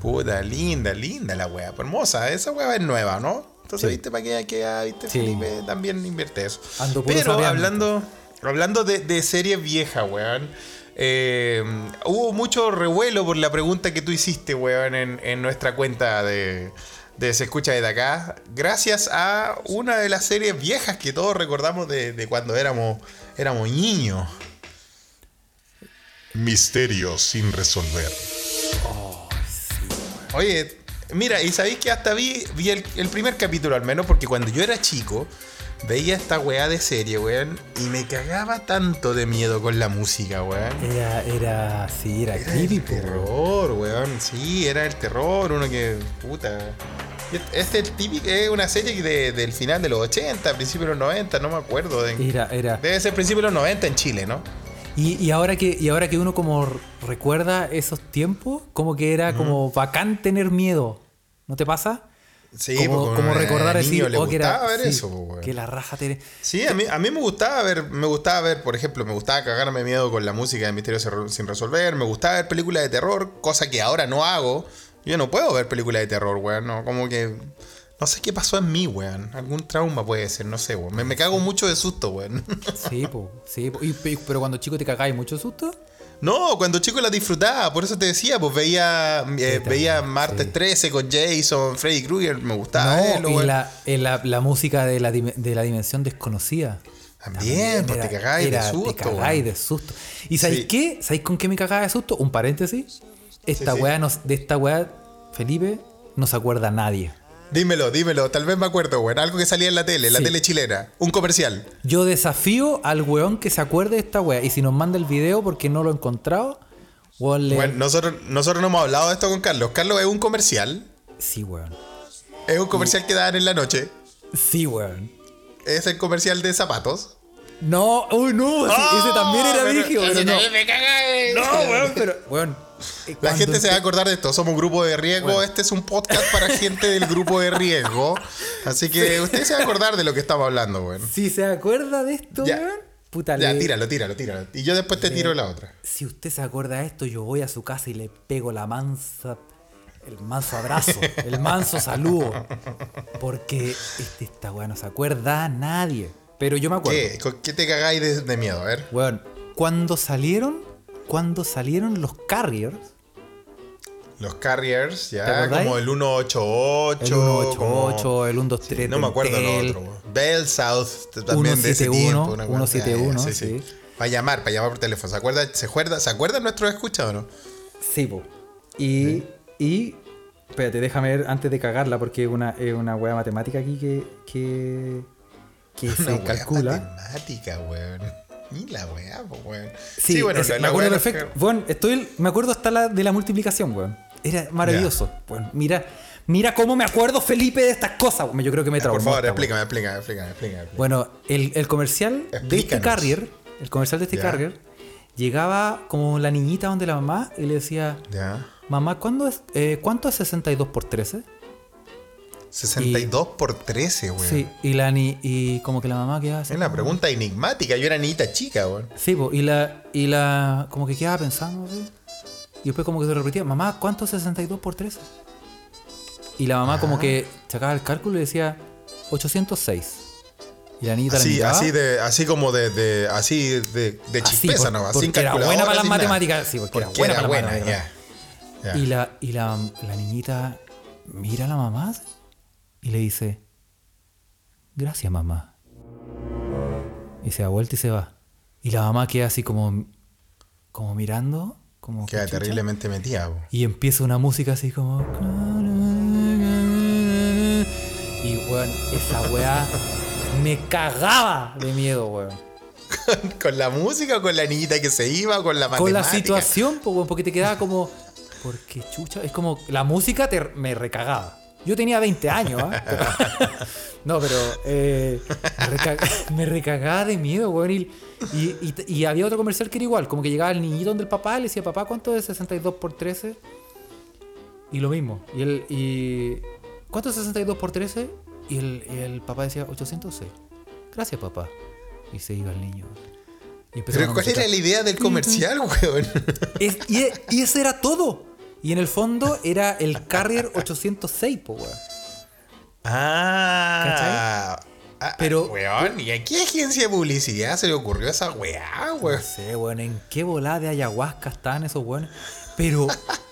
Puta, linda, linda la weá. Hermosa, esa weá es nueva, ¿no? Entonces, Sí. ¿viste para qué? que ah, ¿Viste? Sí. Felipe también invierte eso. Ando Pero hablando, hablando de, de series viejas, weón. Eh, hubo mucho revuelo por la pregunta que tú hiciste, weón, en, en nuestra cuenta de, de Se Escucha desde acá. Gracias a una de las series viejas que todos recordamos de, de cuando éramos, éramos niños. Misterios sin resolver. Oye, mira, y sabéis que hasta vi, vi el, el primer capítulo al menos, porque cuando yo era chico, veía esta weá de serie, weón, y me cagaba tanto de miedo con la música, weón. Era, era, sí, era, Era creepy, el terror, weón. Sí, era el terror, uno que. puta. Este es típico, es una serie de- del final de los 80, principios de los 90, no me acuerdo. de- Era, era. debe ser principios de los 90 en Chile, ¿no? Y, y ahora que, y ahora que uno como recuerda esos tiempos, como que era como bacán tener miedo. ¿No te pasa? Sí, como, como recordar niño decir, le oh, que era. ver sí, eso, pues, que la raja te. Sí, a mí, a mí me gustaba ver, me gustaba ver, por ejemplo, me gustaba cagarme miedo con la música de Misterios Sin- resolver, me gustaba ver películas de terror, cosa que ahora no hago. Yo no puedo ver películas de terror, weón, no, como que no sé qué pasó en mí, weón. Algún trauma puede ser, no sé, weón. Me, me cago mucho de susto, weón. Sí, po, sí. po. Y- pero cuando chico te cagáis mucho susto. No, cuando chico la disfrutaba, por eso te decía, pues veía, eh, veía Martes sí. 13 con Jason, Freddy Krueger, me gustaba no, y weón. la, la, la música de la, de la dimensión desconocida. También, pues te cagáis de susto, Te cagáis weón. de susto. ¿Y sabéis Sí. qué? ¿Sabéis con qué me cagaba de susto? Un paréntesis. Esta weá nos, de esta weá, Felipe, no se acuerda nadie. Dímelo, dímelo, tal vez me acuerdo, weón. Algo que salía en la tele, en la tele chilena. Un comercial. Yo desafío al weón que se acuerde de esta weá. Y si nos manda el video porque no lo he encontrado, weón le. Bueno, nosotros, nosotros no hemos hablado de esto con Carlos. Carlos es un comercial. Sí, weón. Es un comercial que dan en la noche. Sí, weón. Es el comercial de zapatos. No, uy, no, sí, ese también era. Pero- vigio, pero no. me caga, eh. No, weón, pero. Weón. La gente se va a acordar de esto. Somos un grupo de riesgo. Este es un podcast para gente del grupo de riesgo. Así que usted se va a acordar de lo que estamos hablando, weón. Si se acuerda de esto, Ya. weón. Puta, Ya, le- tíralo, tíralo, tíralo. Y yo después te tiro la otra. Si usted se acuerda de esto, yo voy a su casa y le pego la mansa. El manso abrazo, el manso saludo. Porque este, esta weá no se acuerda a nadie. Pero yo me acuerdo. ¿Qué? ¿Con qué te cagáis de, de miedo? A ver. Weón, cuando salieron, cuando salieron los carriers, Los Carriers, ¿Te ya, como el 188. el 188, como- el 123, No me acuerdo lo otro. Bell South también de ese 171, tiempo. una weá. 171, Ah, sí. Para llamar, para llamar por teléfono. ¿Se acuerda, se acuerda, ¿se acuerdan nuestros escuchas o no? Sí, po. Y, y. Espérate, déjame ver antes de cagarla, porque es una, es una wea matemática aquí que. que, que Una se calcula. matemática, weón. Y la weá, pues, weón. Sí, es- la- me acuerdo perfecto. que- Bueno, estoy, me acuerdo hasta la de la multiplicación, weón. Era maravilloso. Bueno, mira, mira cómo me acuerdo, Felipe, de estas cosas. Yo creo que me traumó. Por favor, explícame, explícame, explícame, explícame. Bueno, el, el comercial de este carrier, el comercial de este carrier, llegaba como la niñita donde la mamá y le decía, Ya. mamá, ¿cuándo es, eh, ¿cuánto es 62 por 13? 62 por 13, weón. Sí, y la ni y como que la mamá quedaba así. Es una pregunta enigmática. Yo era niñita chica, weón. Sí, po, y la y la como que quedaba pensando, ¿sí? Y después como que se repetía, mamá, ¿cuánto es 62 por 13? y la mamá como que sacaba el cálculo y decía 806. Y la niñita la Así, miraba. así, de, así como de, de- así de, de así, chispeza por- nomás, porque sin era buena para las matemáticas. Sí, porque, Porque era era buena para buena, las matemáticas. Y, la, y la, la niñita mira a la mamá y le dice, gracias mamá. Y se da vuelta y se va. Y la mamá queda así como, como mirando, como... Queda terriblemente metida. po. Y empieza una música así como... Y weón, esa weá me cagaba de miedo, weón. ¿Con la música o con la niñita que se iba con la Con la matemática? situación, porque te quedaba como... ¿Por qué chucha? Es como... La música te, me recagaba. Yo tenía 20 años. Pero- no, pero... eh, me, reca- me recagaba de miedo, weón. Y, y, había otro comercial que era igual. Como que llegaba el niñito donde el papá le decía, papá, ¿cuánto es 62 por 13? Y lo mismo. Y el... Y, ¿Cuánto es 62 por 13? Y el, papá decía, 806. Gracias, papá. Y se iba el niño. Y Pero ¿cuál era la idea del comercial, weón? Es- y, y eso era todo. Y en el fondo era el Carrier 806, po, weón. Ah. Ah, Pero- Weón, ¿y a qué agencia de publicidad se le ocurrió esa weá, No weón? sé, weón, en qué volada de ayahuasca estaban esos weones. Pero,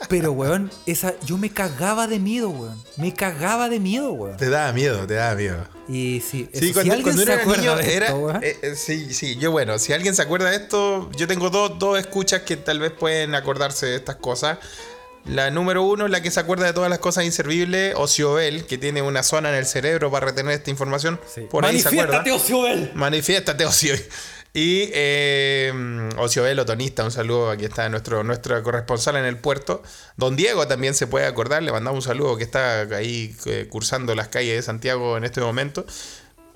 pero, weón, esa, yo me cagaba de miedo, weón. Me cagaba de miedo, weón. Te daba miedo, te daba miedo. Y sí, Sí, eso, cuando, si alguien cuando se era acuerda de era. esto, eh, eh, sí, sí, yo bueno, si alguien se acuerda de esto, yo tengo dos, dos escuchas que tal vez pueden acordarse de estas cosas. La número uno, la que se acuerda de todas las cosas inservibles, Ociobel, que tiene una zona en el cerebro para retener esta información. sí. Por ahí se acuerda. Manifiéstate, Ociobel. Manifiéstate, Ocio. Y eh, Ociobel, otonista, un saludo. Aquí está nuestro, nuestro corresponsal en el puerto. Don Diego también se puede acordar. Le mandamos un saludo que está ahí eh, cursando las calles de Santiago en este momento.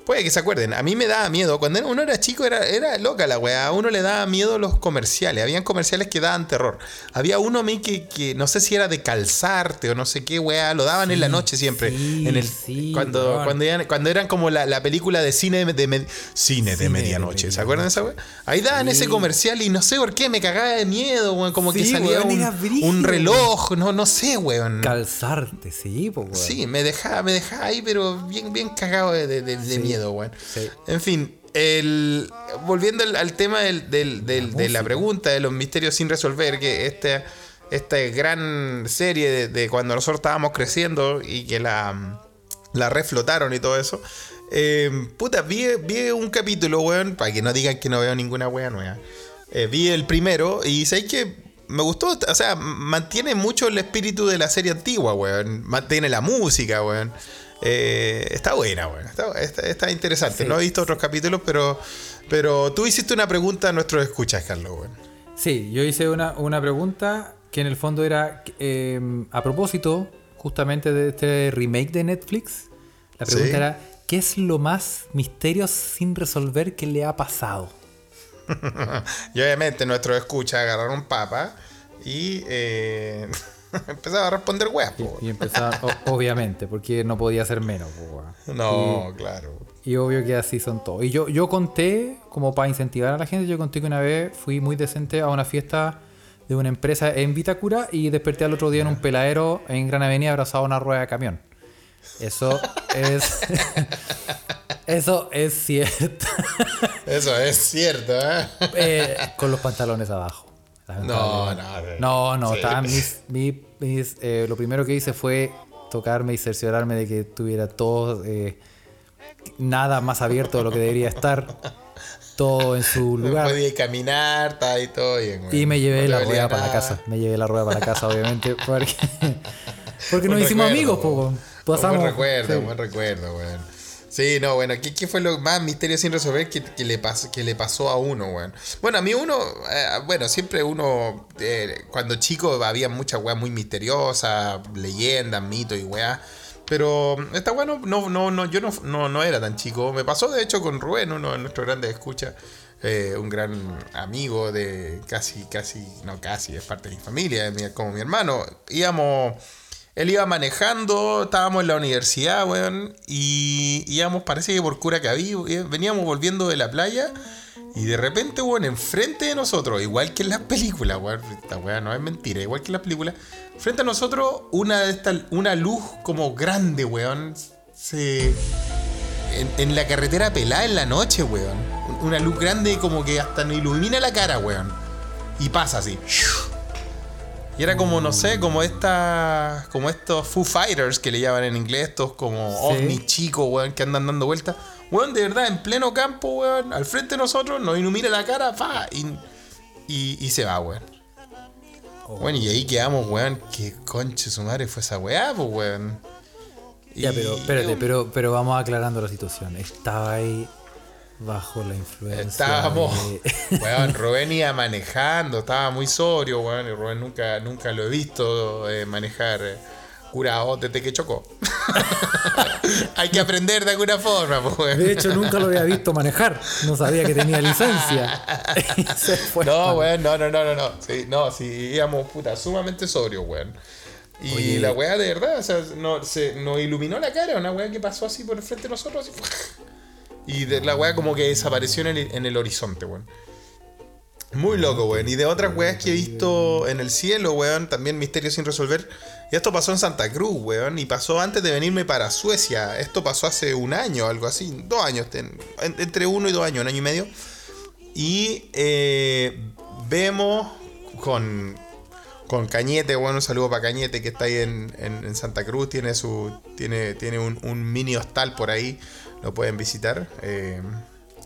Puede que se acuerden. A mí me daba miedo. Cuando uno era chico era, era loca la weá. A uno le daba miedo los comerciales. Habían comerciales que daban terror. Había uno a mí que, que no sé si era de calzarte o no sé qué weá. Lo daban en la noche siempre. sí, en el, sí, cuando, cuando, eran, cuando eran como la, la película de cine de, cine de Cine de medianoche. ¿Se acuerdan de esa weá? Ahí daban ese comercial y no sé por qué me cagaba de miedo, weón. Como que salía weón, un, un reloj. No, no sé, weón. Calzarte, sí, po, weón. Sí, me dejaba, me dejaba ahí, pero bien, bien cagado de, de- Sí, miedo, weón. sí. En fin, el, volviendo al, al tema del- del- del- La de la pregunta de los misterios sin resolver, que este, esta gran serie de, de cuando nosotros estábamos creciendo y que la, la reflotaron y todo eso. eh, puta, vi, vi un capítulo, weón, para que no digan que no veo ninguna wea nueva. Eh, vi el primero y sabéis que me gustó, o sea, mantiene mucho el espíritu de la serie antigua, weón. Mantiene la música, weón. Eh, está buena, weón. Está, está- está interesante. Sí. No he visto otros capítulos, pero, pero tú hiciste una pregunta a nuestros escuchas, Carlos. Sí, yo hice una, una pregunta que en el fondo era eh, a propósito justamente de este remake de Netflix. La pregunta Sí. era, ¿qué es lo más misterio sin resolver que le ha pasado? y obviamente nuestros escuchas agarraron papa y eh, empezaron a responder weas, po. Y empezaron, o- obviamente, porque no podía ser menos. po. No, claro. Y, y obvio que así son todos. Y yo, yo conté, como para incentivar a la gente, yo conté que una vez fui muy decente a una fiesta de una empresa en Vitacura y desperté al otro día en un peladero en Gran Avenida abrazado a una rueda de camión. Eso es. Eso es cierto. Eso es cierto, ¿eh? Eh, con los pantalones abajo. No, no, No, no, sí. estaban mis, mi- mis, eh, lo primero que hice fue tocarme y cerciorarme de que tuviera todo, eh, nada más abierto de lo que debería estar, todo en su No lugar. podía caminar, está ahí todo bien. Y me llevé No la rueda para la casa. Me llevé la rueda para la casa, obviamente, porque, porque nos hicimos amigos, weón. po. Pasamos, un buen recuerdo, sí. un buen recuerdo, weón. Sí, no, bueno, ¿qué, fue lo más misterio sin resolver que, le, pasó, que le pasó a uno, weón? Bueno, a mí uno, eh, bueno, siempre uno, eh, cuando chico había muchas weas muy misteriosas, leyendas, mitos y weas. Pero esta wea no, no, no, yo no, no, no era tan chico. Me pasó de hecho con Rubén, uno de nuestros grandes escuchas, eh, un gran amigo de casi, casi, no casi, es parte de mi familia, como mi hermano. Íbamos, él iba manejando, estábamos en la universidad, weón, y íbamos, parece que por Curacaví, eh, veníamos volviendo de la playa Y de repente, weón, enfrente de nosotros, igual que en las películas, weón, esta weá no es mentira, igual que en las películas, frente a nosotros, una de estas, una luz como grande, weón, se. En, en la carretera pelada en la noche, weón. Una luz grande como que hasta nos ilumina la cara, weón. Y pasa así. Y era como, no sé, como esta. Como estos Foo Fighters que le llaman en inglés, estos como Sí. ovnis chicos, weón, que andan dando vueltas. Weón, de verdad, en pleno campo, weón, al frente de nosotros, nos ilumina la cara, fa, y, y, y se va, weón. Bueno, y ahí quedamos, weón. Qué conche su madre fue esa weá, pues, weón. Ya, pero espérate, pero, pero vamos aclarando la situación. Estaba ahí bajo la influencia. Estábamos, de- weón, Rubén iba manejando, estaba muy sobrio, weón, y Rubén nunca, nunca lo he visto eh, manejar eh, curado desde que chocó. Hay que aprender de alguna forma, pues, weón. De hecho, nunca lo había visto manejar. No sabía que tenía licencia. No, weón, no, no, no, no, no. Sí, no, sí, íbamos, puta, sumamente sobrio, weón. Y Oye. la weá de verdad, o sea, no, se, nos iluminó la cara, una weá que pasó así por el frente de nosotros, así, y la weá como que desapareció en el, en el horizonte, weón. Muy loco, weón. Y de otras weas que he visto en el cielo, weón, también misterios sin resolver. Y esto pasó en Santa Cruz, weón. Y pasó antes de venirme para Suecia. Esto pasó hace un año, algo así. Dos años, entre uno y dos años, un año y medio. Y eh, vemos con, con Cañete, bueno, un saludo para Cañete que está ahí en, en- Santa Cruz, tiene su tiene, tiene un mini hostal por ahí, lo pueden visitar. eh,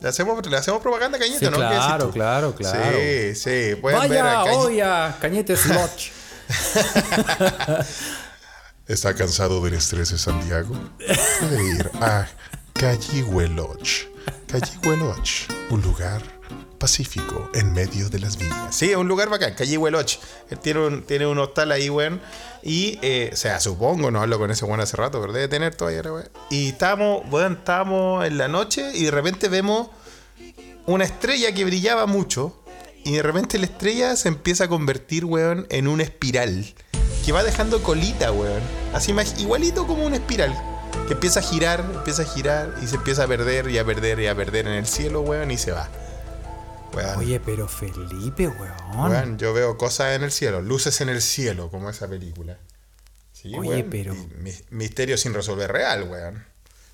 le, hacemos, le hacemos propaganda a Cañete, Sí, ¿no? ¿Qué decís claro, claro, claro. Sí, sí, pueden ver Vaya a Cañete. hoy a Lodge. ¿Está cansado del estrés de Santiago? Puede ir a Cayigüe Lodge. Lodge, un lugar pacífico en medio de las viñas. Sí, un lugar bacán, Cayigüe Lodge. Él tiene un, tiene un hostal ahí, weón. Y, eh, o sea, supongo, no hablo con ese weón hace rato, pero debe tener todavía, weón. Y estábamos, weón, estábamos en la noche y de repente vemos una estrella que brillaba mucho. Y de repente la estrella se empieza a convertir, weón, en una espiral. Que va dejando colita, weón. Así más, igualito como una espiral. Que empieza a girar, empieza a girar y se empieza a perder y a perder y a perder en el cielo, weón, y se va. Weón, Oye, pero Felipe, weón. weón, yo veo cosas en el cielo, luces en el cielo, como esa película. Sí, Oye, weón, pero- Misterio sin resolver real, weón.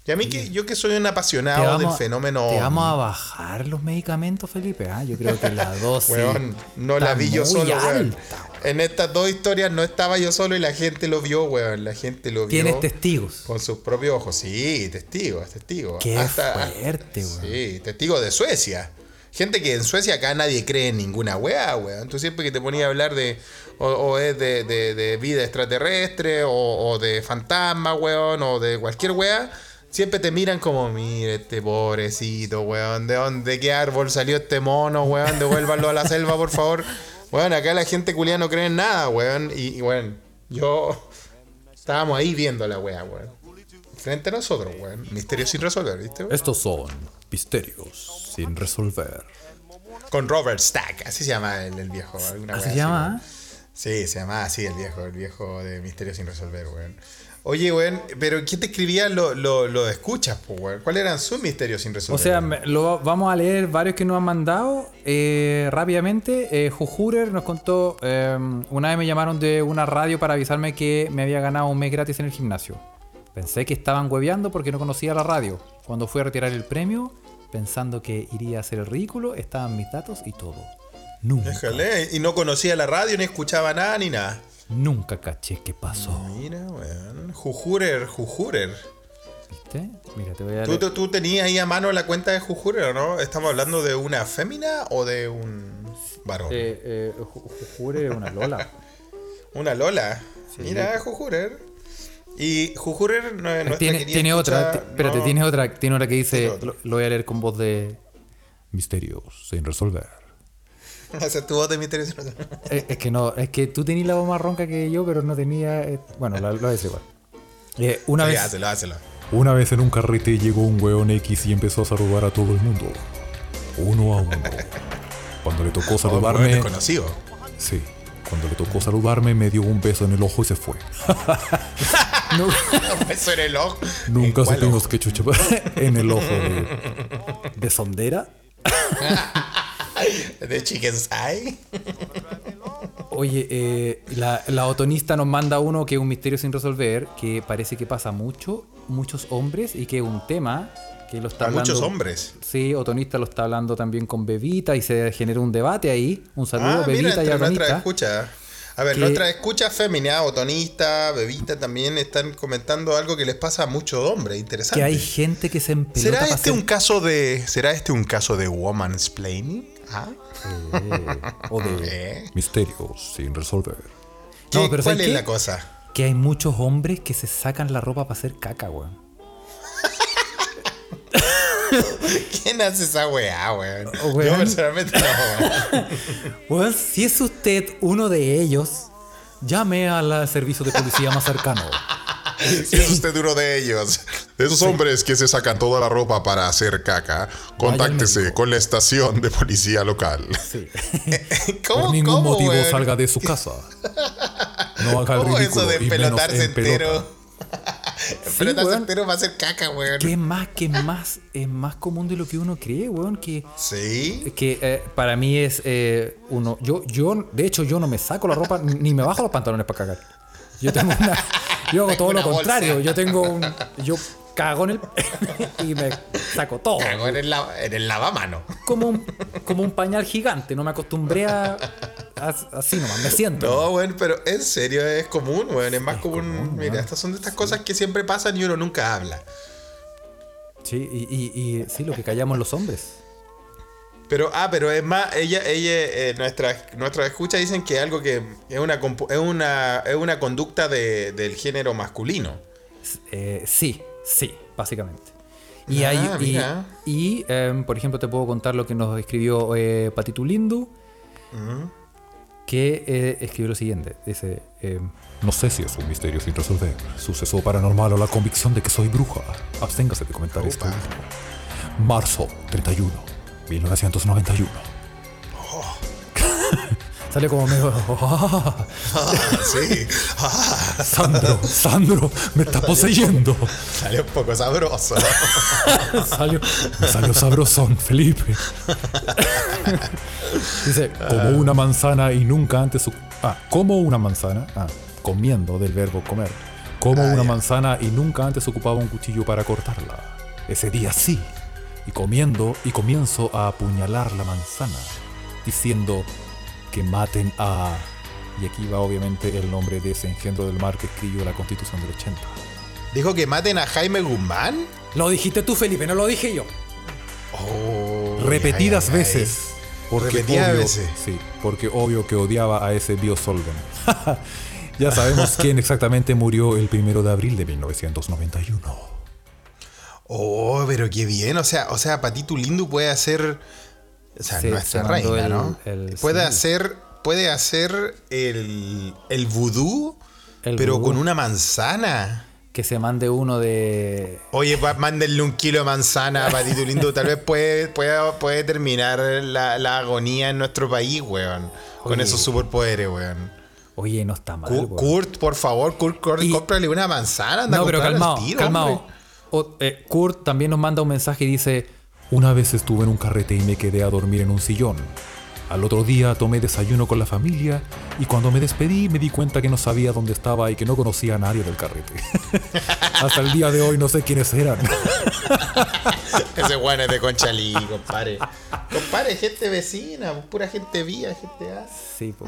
Y a mí, que, yo que soy un apasionado vamos, del fenómeno. te vamos a bajar los medicamentos, Felipe. ¿ah? Yo creo que la dosis. Weón, no la vi yo solo, weón. En estas dos historias no estaba yo solo y la gente lo vio, weón. La gente lo vio. Tienes testigos. Con sus propios ojos. Sí, testigos, testigos. Qué fuerte, weón. Sí, testigos de Suecia. Gente que en Suecia acá nadie cree en ninguna weá, weón. Tú siempre que te ponías a hablar de. O, es de, de- vida extraterrestre, o, de fantasma, weón, o de cualquier weá. Siempre te miran como, mire este pobrecito, weón. ¿De dónde, de qué árbol salió este mono, weón? Devuélvanlo a la selva, por favor. Weón, acá la gente culia no cree en nada, weón. Y, y weón, yo. Estábamos ahí viendo la weá, weón. Frente a nosotros, weón. Misterio sin resolver, ¿viste? Estos son misterios sin resolver. Con Robert Stack, así se llama el, el viejo. alguna ¿Así se llama? Sí, se llama así el viejo, el viejo de Misterio sin resolver, weón. Oye, weón, pero ¿quién te escribía lo, lo, lo escuchas, po, weón? ¿Cuáles eran sus misterios sin resolver? O sea, me- lo, vamos a leer varios que nos han mandado eh, rápidamente. Eh, Jujurer nos contó, eh, una vez me llamaron de una radio para avisarme que me había ganado un mes gratis en el gimnasio. Pensé que estaban hueveando porque no conocía la radio. Cuando fui a retirar el premio, pensando que iría a hacer el ridículo, estaban mis datos y todo. Nunca, Déjale, y no conocía la radio, ni escuchaba nada, ni nada. nunca caché qué pasó. Mira, weón. Jujurer, Jujurer. ¿Viste? Mira, te voy a ¿Tú, tú, tú tenías ahí a mano la cuenta de Jujurer, ¿o no? ¿Estamos hablando de una fémina o de un varón? Eh, eh, Ju- Jujurer es una Lola. Una Lola. Mira, Jujurer. Y Jujurer no, no es la tiene tiene otra, ti- espérate, no. tiene otra, tiene otra que dice, lo, lo voy a leer con voz de misterios sin resolver. Esa es tu voz de misterio. Eh, es que no, es que tú tenías la voz más ronca que yo, pero no tenía, eh, bueno, lo, lo voy a decir igual. Eh, una vez. Una vez en un carrete llegó un weón X y empezó a saludar a todo el mundo. Uno a uno. Cuando le tocó Oh, saludarme. weón desconocido. Sí. Cuando le tocó saludarme me dio un beso en el ojo y se fue. Eso era el ojo. Nunca ¿En supimos qué chucha. en el ojo de. de sondera, de Chicken Sai. Oye, eh, la, la otonista nos manda uno que es un misterio sin resolver, que parece que pasa mucho, muchos hombres y que es un tema que lo está A hablando. muchos hombres. Sí, Otonista lo está hablando también con Bebita y se generó un debate ahí. Un saludo, Ah, mira, Bebita y entre nuestra Otonista. escucha. A ver, Que- nuestra escucha fémina, otonista, bebita, también están comentando algo que les pasa a muchos hombres. Interesante. Que hay gente que se empelota ¿Será este hacer- un caso de. ¿Será este un caso de woman's planning? ¿Ah? Eh, o de... ¿Eh? Misterios sin resolver. ¿Qué- No, pero ¿Cuál ¿sabes es qué? la cosa? Que hay muchos hombres que se sacan la ropa para hacer caca, weón. ¿Quién hace esa weá, weón? Oh, weón. Yo personalmente no, weón. Weón, si es usted uno de ellos, llame al servicio de policía más cercano. Si es usted uno de ellos, de esos hombres que se sacan toda la ropa para hacer caca, contáctese con la estación de policía local. Sí. ¿Cómo, Por ningún cómo, motivo weón? salga de su casa. No haga el ¿Cómo ridículo eso de empelotarse en pelota. Empelotarse weón. entero para hacer caca, weón. Que es más, que es más, es más común de lo que uno cree, weón. Que, Sí. que eh, para mí es eh, uno. Yo, yo, de hecho, yo no me saco la ropa ni me bajo los pantalones para cagar. Yo tengo una. Yo hago todo lo contrario. Yo tengo un. Yo cago en el. y me saco todo. Cago en el, lava- en el lavamano. Como un, como un pañal gigante. No me acostumbré a. a- así nomás, me siento. No, weón, pero en serio es común, weón. Es más común. Mira, estas son de estas cosas que siempre pasan y uno nunca habla. Sí, y, y, y sí, lo que callamos los hombres. Pero, ah, pero es más, ella, ella, eh, nuestras nuestras escuchas dicen que es algo que es una, es una, es una conducta de- del género masculino. Eh, sí, sí, básicamente. Y Ah, hay. Y, mira. y, em, por ejemplo, te puedo contar lo que nos escribió eh, Patitu Lindu. Que eh, escribió lo siguiente: Dice. em, No sé si es un misterio sin resolver, suceso paranormal o la convicción de que soy bruja. Absténgase de comentar esto. Opa. Marzo 31, 1991. sale como medio. sí. Sandro, Sandro, me está poseyendo. Sale un poco sabroso. Salió. Me salió sabrosón, Felipe. Dice. Como una manzana y nunca antes su... Ah, como una manzana. Ah, comiendo del verbo comer. Como Ah, una manzana y nunca antes ocupaba un cuchillo para cortarla. Ese día sí. Y comiendo y comienzo a apuñalar la manzana. Diciendo que maten a... Y aquí va obviamente el nombre de ese engendro del mar que escribió la constitución del 80. Dijo que maten a Jaime Guzmán. Lo dijiste tú, Felipe, no lo dije yo. Oh, Repetidas ay, ay, ay. veces. Porque Repetidas obvio, veces. Sí, porque obvio que odiaba a ese Biosolven. ya sabemos quién exactamente murió el primero de abril de 1991. Oh, pero qué bien. O sea, o sea, Patitu Lindu puede hacer. O sea, Se- nuestra se reina, el- ¿no? el- puede sí. hacer. Puede hacer el, el vudú, El pero vudú. con una manzana. Que se mande uno de. Oye, pa- mándenle un kilo de manzana a Patito Lindu. Tal vez puede, puede, puede terminar la, la agonía en nuestro país, weón. Con Oye. esos superpoderes, weón. Oye, no está mal. Weón. Kurt, por favor, Kurt, Kurt, Y- cómprale una manzana. Anda No, pero calmado, tiro, calmado. hombre. O- eh, Kurt también nos manda un mensaje y dice: Una vez estuve en un carrete y me quedé a dormir en un sillón. Al otro día tomé desayuno con la familia y cuando me despedí me di cuenta que no sabía dónde estaba y que no conocía a nadie del carrete. Hasta el día de hoy no sé quiénes eran. Ese weón es de Conchalí, compadre. Compadre, gente vecina, pura gente vía, gente A. Sí, po,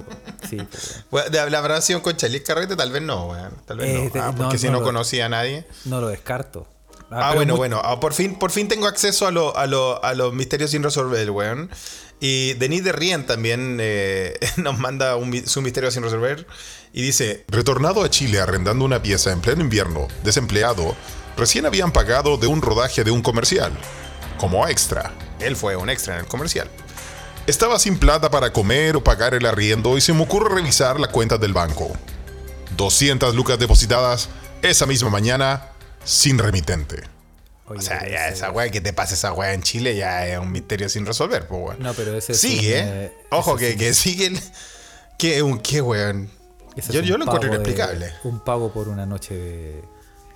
sí, po. Bueno, de la habrá sido en Conchalí el carrete, tal vez no, weón. Tal vez Eh, no. te- Ah, no, porque si no conocía a nadie. No lo descarto. Ah, pero bueno, bueno. Ah, por, fin, por fin tengo acceso a, lo- a, lo- a los misterios sin resolver, weón. Y Denis de Rien también eh, nos manda un su misterio sin resolver. Y dice: Retornado a Chile arrendando una pieza en pleno invierno, desempleado, recién habían pagado de un rodaje de un comercial. Como extra. Él fue un extra en el comercial. Estaba sin plata para comer o pagar el arriendo y se me ocurre revisar la cuenta del banco. 200 lucas depositadas esa misma mañana sin remitente. Oye, O sea, ya esa weá que te pase esa weá en Chile ya es un misterio sin resolver, pues weón. No, pero ese es Sigue, un, ¿eh? eh, Ojo, que, que sigue el. Que un qué, weón. Yo, es yo un lo encuentro de- inexplicable. un pago por una noche de,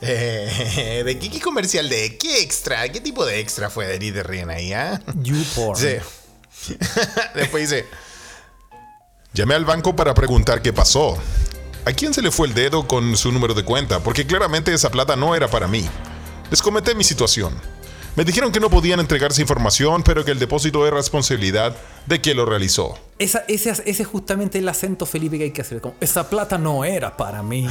Eh, ¿De qué, qué comercial de qué extra? ¿Qué tipo de extra fue de Eddie de Rien ahí, ah? YouPorn. Sí. Después dice, Llamé al banco para preguntar qué pasó. ¿A quién se le fue el dedo con su número de cuenta? Porque claramente esa plata no era para mí. Les comenté mi situación. Me dijeron que no podían entregarse información, pero que el depósito es responsabilidad de quien lo realizó. Esa- ese, ese es justamente el acento, Felipe, que hay que hacer. Como, Esa plata no era para mí.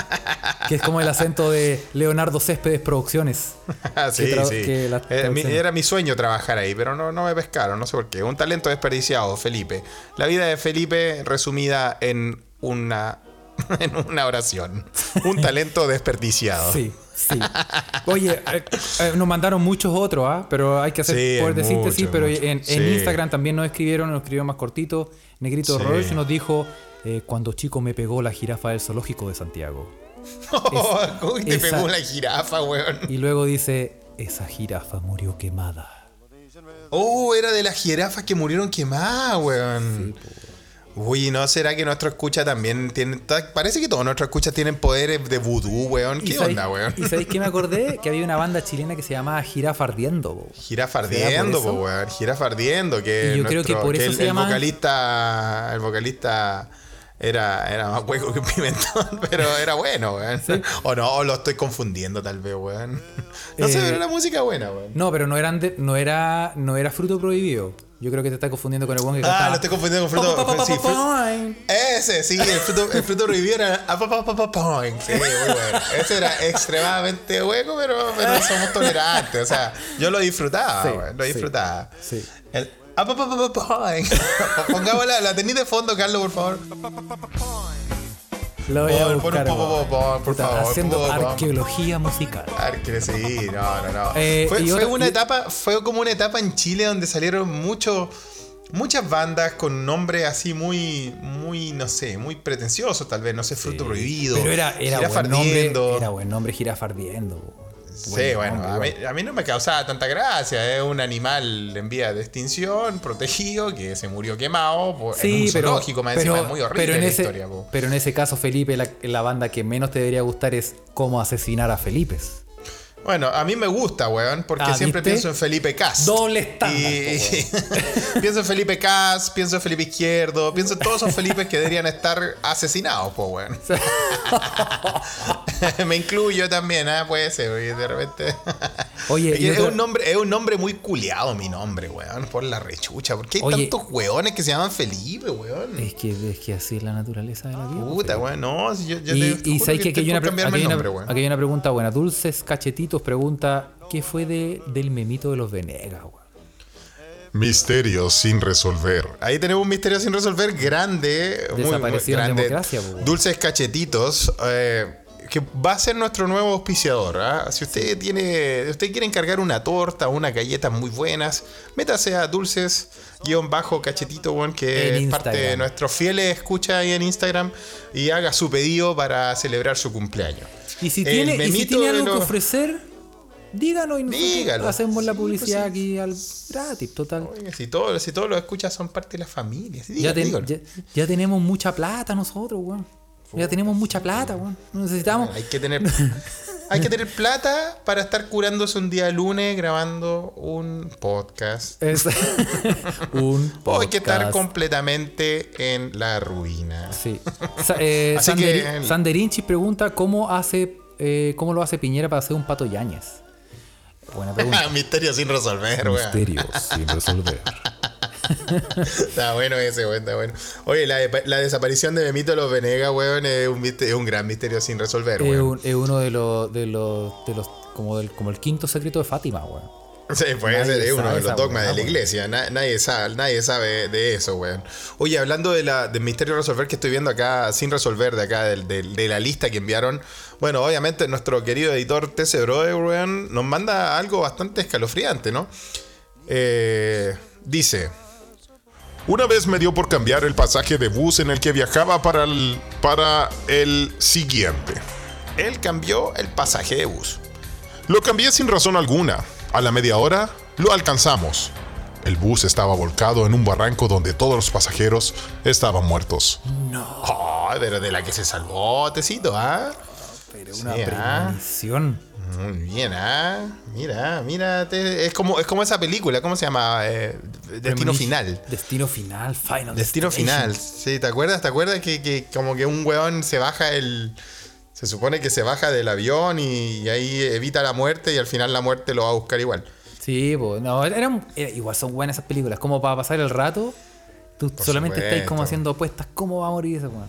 que es como el acento de Leonardo Céspedes Producciones. Sí, sí. la Eh, mi- era mi sueño trabajar ahí, pero no, no me pescaron, no sé por qué. Un talento desperdiciado, Felipe. La vida de Felipe resumida en una, en una oración. Un talento desperdiciado. Sí, sí. Oye, eh, eh, nos mandaron muchos otros, ¿ah? Pero hay que hacer Sí, poder de síntesis. Pero en, en Sí. Instagram también nos escribieron, nos escribió más cortito. Negrito Sí. Roche nos dijo: eh, Cuando chico me pegó la jirafa del zoológico de Santiago. ¿Cómo que te esa- pegó una jirafa, weón? Y luego dice: Esa jirafa murió quemada. Oh, era de las jirafas que murieron quemadas, weón. Uy, ¿no será que nuestro escucha también tiene... Parece que todos nuestros escuchas tienen poderes de vudú, weón. ¿Y ¿Qué sabéis- onda, weón? ¿Y sabéis que me acordé? Que había una banda chilena que se llamaba Jirafa Ardiendo. bo. Girafa ¿Será ardiendo, por po, weón. Girafa ardiendo, que Y yo creo que por eso el, se el llama- vocalista, el vocalista era, era más hueco que pimentón, pero era bueno, weón. O no, o lo estoy confundiendo tal vez, weón. No sé, Eh, pero la música buena, weón. No, pero no eran de- no era no era fruto prohibido. Yo creo que te estás confundiendo con el buen que Ah, cantaba. lo estoy confundiendo con fruto. Pa, pa, pa, sí, pa, pa, fru- pa. ese, sí, el fruto, el fruto prohibido era. ah. Sí, muy bueno. Ese era extremadamente hueco, pero, pero somos tolerantes. O sea, yo lo disfrutaba, Sí, weón, lo disfrutaba. sí. El, ah. Pongamos la, tenéis de fondo, Carlos, por favor. Lo voy a buscar. por favor, Haciendo arqueología musical. Sí, no, no, no. Eh, fue, una etapa, fue como una etapa en Chile donde salieron muchos, muchas bandas con nombres así muy, muy, no sé, muy pretenciosos, tal vez, no sé, Fruto Prohibido. Pero era, era buen nombre. Era buen nombre, Jirafa Ardiendo. bo. Sí, Buen bueno, a mí, igual. a mí no me causaba tanta gracia. Es un animal en vía de extinción, protegido, que se murió quemado por, en un zoológico, más encima, es muy horrible pero en la ese, historia. po. Pero en ese caso, Felipe, la, la banda que menos te debería gustar es Cómo asesinar a Felipe. Bueno, a mí me gusta, weón, porque Ah, siempre ¿viste? pienso en Felipe Cas. Doble estándar, Y- pienso en Felipe Cas, pienso en Felipe Izquierdo, pienso en todos esos Felipes que deberían estar asesinados, po, weón. me incluyo también, ¿ah? Puede ser, porque de repente. Oye, es, un nombre, es un nombre muy culiado mi nombre, weón, por la rechucha. ¿Por qué hay Oye. tantos weones que se llaman Felipe, weón? Es que, es que así es la naturaleza de la vida. Puta, weón, no, si yo, yo Y, te y sabes que hay, una, aquí hay una- nombre, aquí hay una pregunta buena. Dulces Cachetitos pregunta: ¿Qué fue de, del memito de los Venegas, weón? Misterios sin resolver. Ahí tenemos un misterio sin resolver grande. Muy, muy en grande. democracia, weón. Dulces cachetitos. eh, que va a ser nuestro nuevo auspiciador. ¿ah? Si usted tiene. si usted quiere encargar una torta o unas galletas muy buenas, métase a dulces bajo cachetito, que En es parte de nuestros fieles escucha ahí en Instagram y haga su pedido para celebrar su cumpleaños. Y si tiene, y si tiene algo que ofrecer, díganos y nosotros hacemos la Sí, publicidad pues aquí al gratis, total. Si todos, si todos los escuchas son parte de la familia. sí, Ya, dígalo, ten- ya, ya tenemos mucha plata nosotros, weón. Ya tenemos mucha plata, weón. Necesitamos. Hay que tener hay que tener plata para estar curándose un día lunes grabando un podcast. Es un O hay que estar completamente en la ruina. Sí. Sa- eh, Sanderi- que Sanderinchi pregunta cómo hace eh, cómo lo hace Piñera para hacer un pato Yañez. Buena pregunta. Misterio sin resolver, weón. Misterios sin resolver. Está bueno ese, weón, está bueno. Oye, la, la desaparición de Memito Los Venegas, weón, es un, es un gran misterio sin resolver, es, weón. un- es uno de los de los de los como del como el quinto secreto de Fátima, weón. Sí, puede Nadie ser, es uno de los dogmas de la iglesia. Na- nadie, sabe, nadie sabe de eso, weón. Oye, hablando de la, del misterio a resolver que estoy viendo acá, sin resolver, de acá, del- de, la lista que enviaron. Bueno, obviamente nuestro querido editor TC Brother, weón, nos manda algo bastante escalofriante, ¿no? Eh, dice. Una vez me dio por cambiar el pasaje de bus en el que viajaba para el, para el siguiente. Él cambió el pasaje de bus. Lo cambié sin razón alguna. A la media hora lo alcanzamos. El bus estaba volcado en un barranco donde todos los pasajeros estaban muertos. Ay, pero de la que se salvó, Tecito, ¿ah? Pero Sí, una ah. premonición. Muy bien, ¿ah? Mira, mira, es como, es como esa película, ¿cómo se llama? Eh, Destino Premonition. Final. Destino final, final. Destino. Final, sí, ¿te acuerdas? ¿Te acuerdas que, que como que un weón se baja el... Se supone que se baja del avión y, y ahí evita la muerte y al final la muerte lo va a buscar igual. Sí, pues, no, eran, era- igual son buenas esas películas. Como para pasar el rato, tú solamente estás como supuesto. haciendo apuestas. ¿Cómo va a morir ese weón?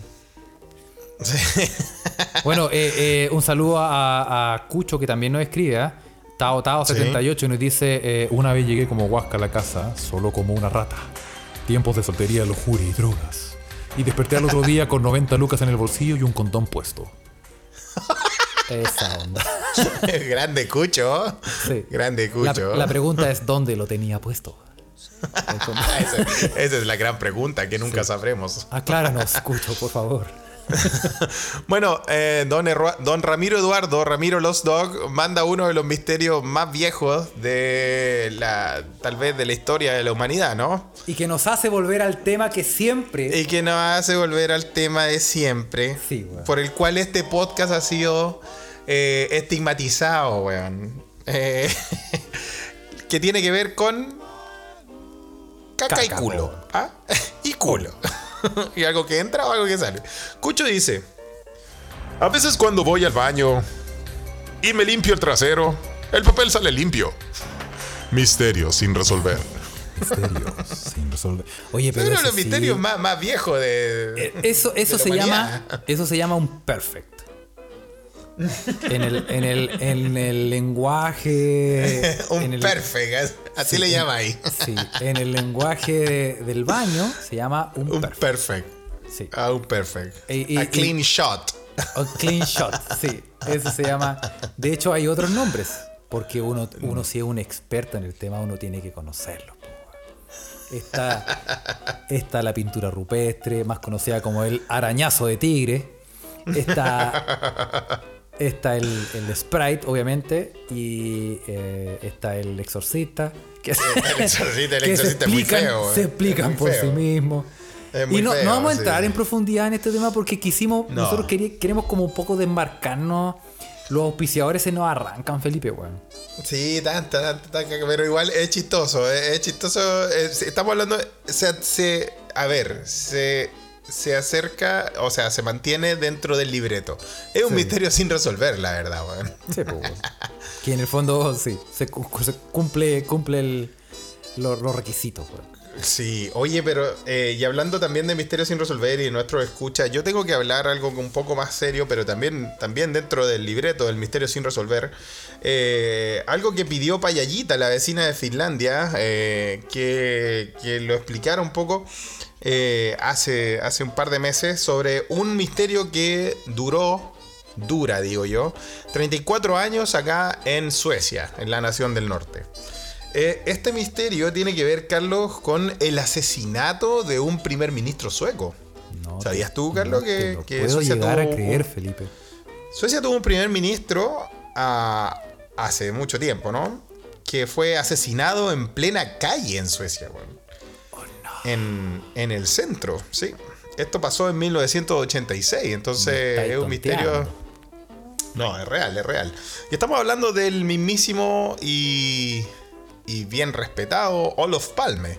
Bueno, eh, eh, un saludo a, a Cucho que también nos escribe, ¿ah? Tao Tao 78 y nos dice, eh, Una vez llegué como huasca a la casa, solo como una rata. Tiempos de soltería, lujuria y drogas. Y desperté al otro día con 90 lucas en el bolsillo y un condón puesto. esa onda. Grande Cucho. Sí. Grande Cucho. la pregunta es, ¿dónde lo tenía puesto? esa, esa es la gran pregunta que nunca sabremos. Acláranos, Cucho, por favor. Bueno, eh, don, Ramiro Eduardo, Ramiro Los Dog, manda uno de los misterios más viejos de la, tal vez de la historia de la humanidad, ¿no? Y que nos hace volver al tema que siempre... Y que nos hace volver al tema de siempre, Sí, weón. por el cual este podcast ha sido eh, estigmatizado, weón. Eh, que tiene que ver con caca, y Caca, culo. weón. ¿ah? y culo. y algo que entra o algo que sale. Cucho dice, A veces cuando voy al baño y me limpio el trasero, el papel sale limpio. Misterio sin resolver. Misterios sin resolver. Oye, pero eso los sí- misterios más, más viejos de... Eh, Eso, eso se llama. Eso se llama un perfect. En el, en el, en el lenguaje. un en el- perfect, así sí, le llama ahí. Sí, en el lenguaje del baño se llama un, Un perfect. perfect. Sí. Ah, un perfect. Y- y- A y- clean shot. Un clean shot, sí. Eso se llama. De hecho, hay otros nombres. Porque uno, uno si es un experto en el tema, uno tiene que conocerlo. Está, está la pintura rupestre, más conocida como el arañazo de tigre. Está, está el, el sprite, obviamente. Y eh, está el exorcista. Que, El exorcista, el que se exorcista es muy explican, feo, se eh. explican por feo. sí mismos. Y no, feo, no vamos a sí. entrar en profundidad en este tema porque quisimos, No. nosotros queremos como un poco desmarcarnos. Los auspiciadores se nos arrancan, Felipe, weón. Sí, tanta, tanta, tanta, pero igual es chistoso, es, es chistoso. es- estamos hablando, se, se- a ver, se, se acerca, o sea, se mantiene dentro del libreto. Es un Sí. misterio sin resolver, la verdad, weón. Sí, pues, weón. que en el fondo, sí, se, cu- se cumple, cumple el- los, los requisitos, weón. Sí, oye, pero eh, y hablando también de misterios sin resolver y de nuestros escuchas, yo tengo que hablar algo un poco más serio, pero también, también dentro del libreto del misterio sin resolver. eh, algo que pidió Payallita, la vecina de Finlandia, eh, que, que lo explicara un poco eh, hace, hace un par de meses sobre un misterio que duró, dura digo yo, 34 años acá en Suecia, en la nación del norte. Eh, este misterio tiene que ver, Carlos, con el asesinato de un primer ministro sueco. No ¿Sabías tú, Carlos, no que- lo que puedo Suecia llegar a tuvo creer, un- Felipe. Suecia tuvo un primer ministro ah, hace mucho tiempo, ¿no? Que fue asesinado en plena calle en Suecia, weón. En, en el centro, sí. Esto pasó en 1986, Me entonces es un misterio... No, es real, es real. Y estamos hablando del mismísimo y, y bien respetado Olof Palme.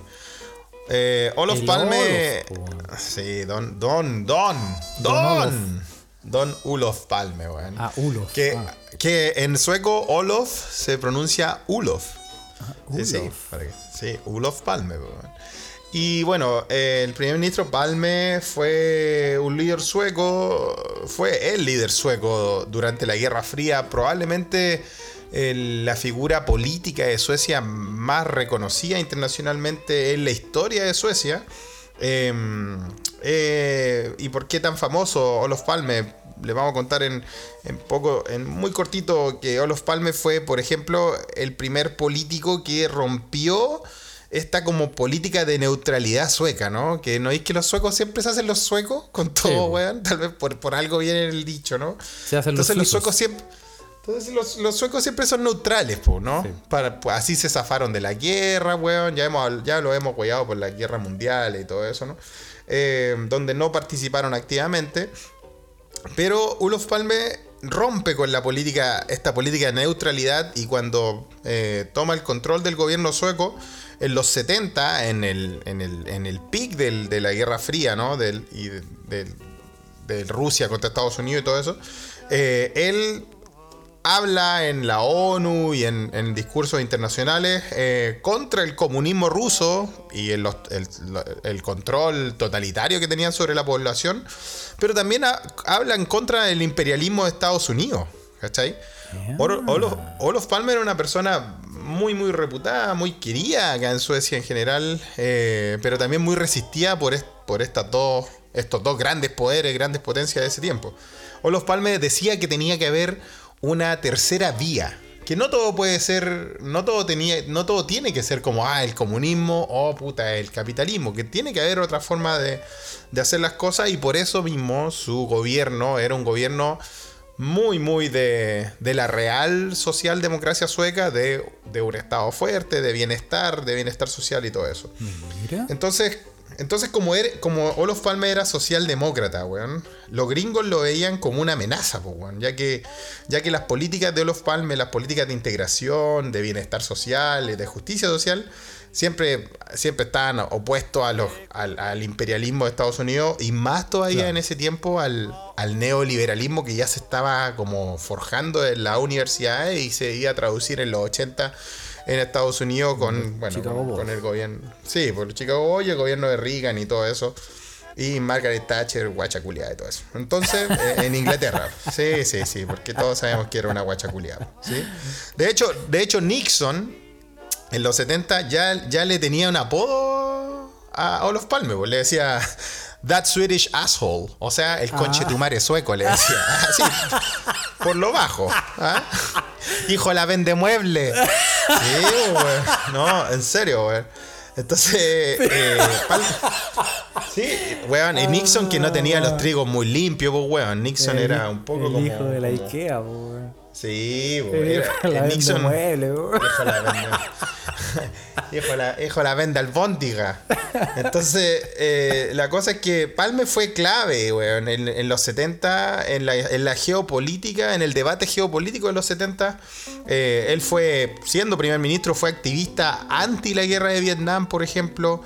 Eh, Olof El Palme. Olof, sí, don, don, don, Don don. Don Olof Palme, weón. Ah, Ulof. Que, ah. que en sueco Olof se pronuncia Ulof. Sí, sí, Ulof. sí, Ulof Palme. weón. Y bueno, el primer ministro Palme fue un líder sueco, fue el líder sueco durante la Guerra Fría, probablemente eh, la figura política de Suecia más reconocida internacionalmente en la historia de Suecia. Eh, eh, ¿Y por qué tan famoso Olof Palme? Le vamos a contar en, en poco, en muy cortito, que Olof Palme fue, por ejemplo, el primer político que rompió esta como política de neutralidad sueca, ¿no? Que no es que los suecos siempre se hacen los suecos con todo, po. weón. Tal vez por, por algo viene el dicho, ¿no? Se hacen los Entonces los, suecos. suecos siempre. Entonces los, los suecos siempre son neutrales, po, ¿no? Sí. Para, pues, así se zafaron de la guerra, weón. Ya, hemos, ya lo hemos hueado por la guerra mundial y todo eso, ¿no? Eh, donde no participaron activamente. Pero Ulof Palme rompe con la política, esta política de neutralidad y cuando eh, toma el control del gobierno sueco en los 70, en el, en el, en el pic del- de la Guerra Fría, ¿no? Del, y de, del- de Rusia contra Estados Unidos y todo eso, eh, él habla en la ONU y en, en discursos internacionales eh, contra el comunismo ruso y el, el- el control totalitario que tenían sobre la población, pero también ha- habla en contra del imperialismo de Estados Unidos. ¿Cachai? Olo- Olof, Olof Palme era una persona muy, muy reputada, muy querida acá en Suecia en general, eh, pero también muy resistida por, est- por estas dos, estos dos grandes poderes, grandes potencias de ese tiempo. Olof Palme decía que tenía que haber una tercera vía. Que no todo puede ser, no todo tenía, no todo tiene que ser como ah, el comunismo o puta, el capitalismo, que tiene que haber otra forma de, de hacer las cosas y por eso mismo su gobierno era un gobierno muy, muy de, de la real socialdemocracia sueca, de, de un estado fuerte, de bienestar, de bienestar social y todo eso. Mira. Entonces, entonces como, er- como Olof Palme era socialdemócrata, weón, los gringos lo veían como una amenaza, po, weón, ya que, ya que las políticas de Olof Palme, las políticas de integración, de bienestar social, de justicia social, siempre, siempre estaban opuestos a los, al, al imperialismo de Estados Unidos y más todavía en ese tiempo al, al neoliberalismo que ya se estaba como forjando en la universidad y se iba a traducir en los 80 en Estados Unidos con, bueno, con, el gobierno. Sí, por Chicago Boys, el gobierno de Reagan y todo eso. Y Margaret Thatcher, guachaculeada y todo eso. Entonces, eh, en Inglaterra. Sí, sí, sí, porque todos sabemos que era una guachaculeada. ¿sí? De, hecho, de hecho, Nixon, en los 70, ya, ya le tenía un apodo a Olof Palme. pues, Le decía, That Swedish asshole. O sea, el conchetumare sueco, le decía. Así, por lo bajo. ¿ah? Hijo la vende mueble. Sí, güey. No, en serio, güey. Entonces, eh, Palme- Sí, weón. Y Nixon que no tenía los trigos muy limpios, pues, weón. Nixon El- era un poco el como. hijo de la Ikea, po, weón. Sí, Era- Nixon. mueble. Hijo la venda. hijo la, hijo la venda albóndiga. Entonces, eh, la cosa es que Palme fue clave, weón, en, en los 70, en la, en la geopolítica, en el debate geopolítico de los 70. Eh, él fue, siendo primer ministro, fue activista anti la guerra de Vietnam, por ejemplo.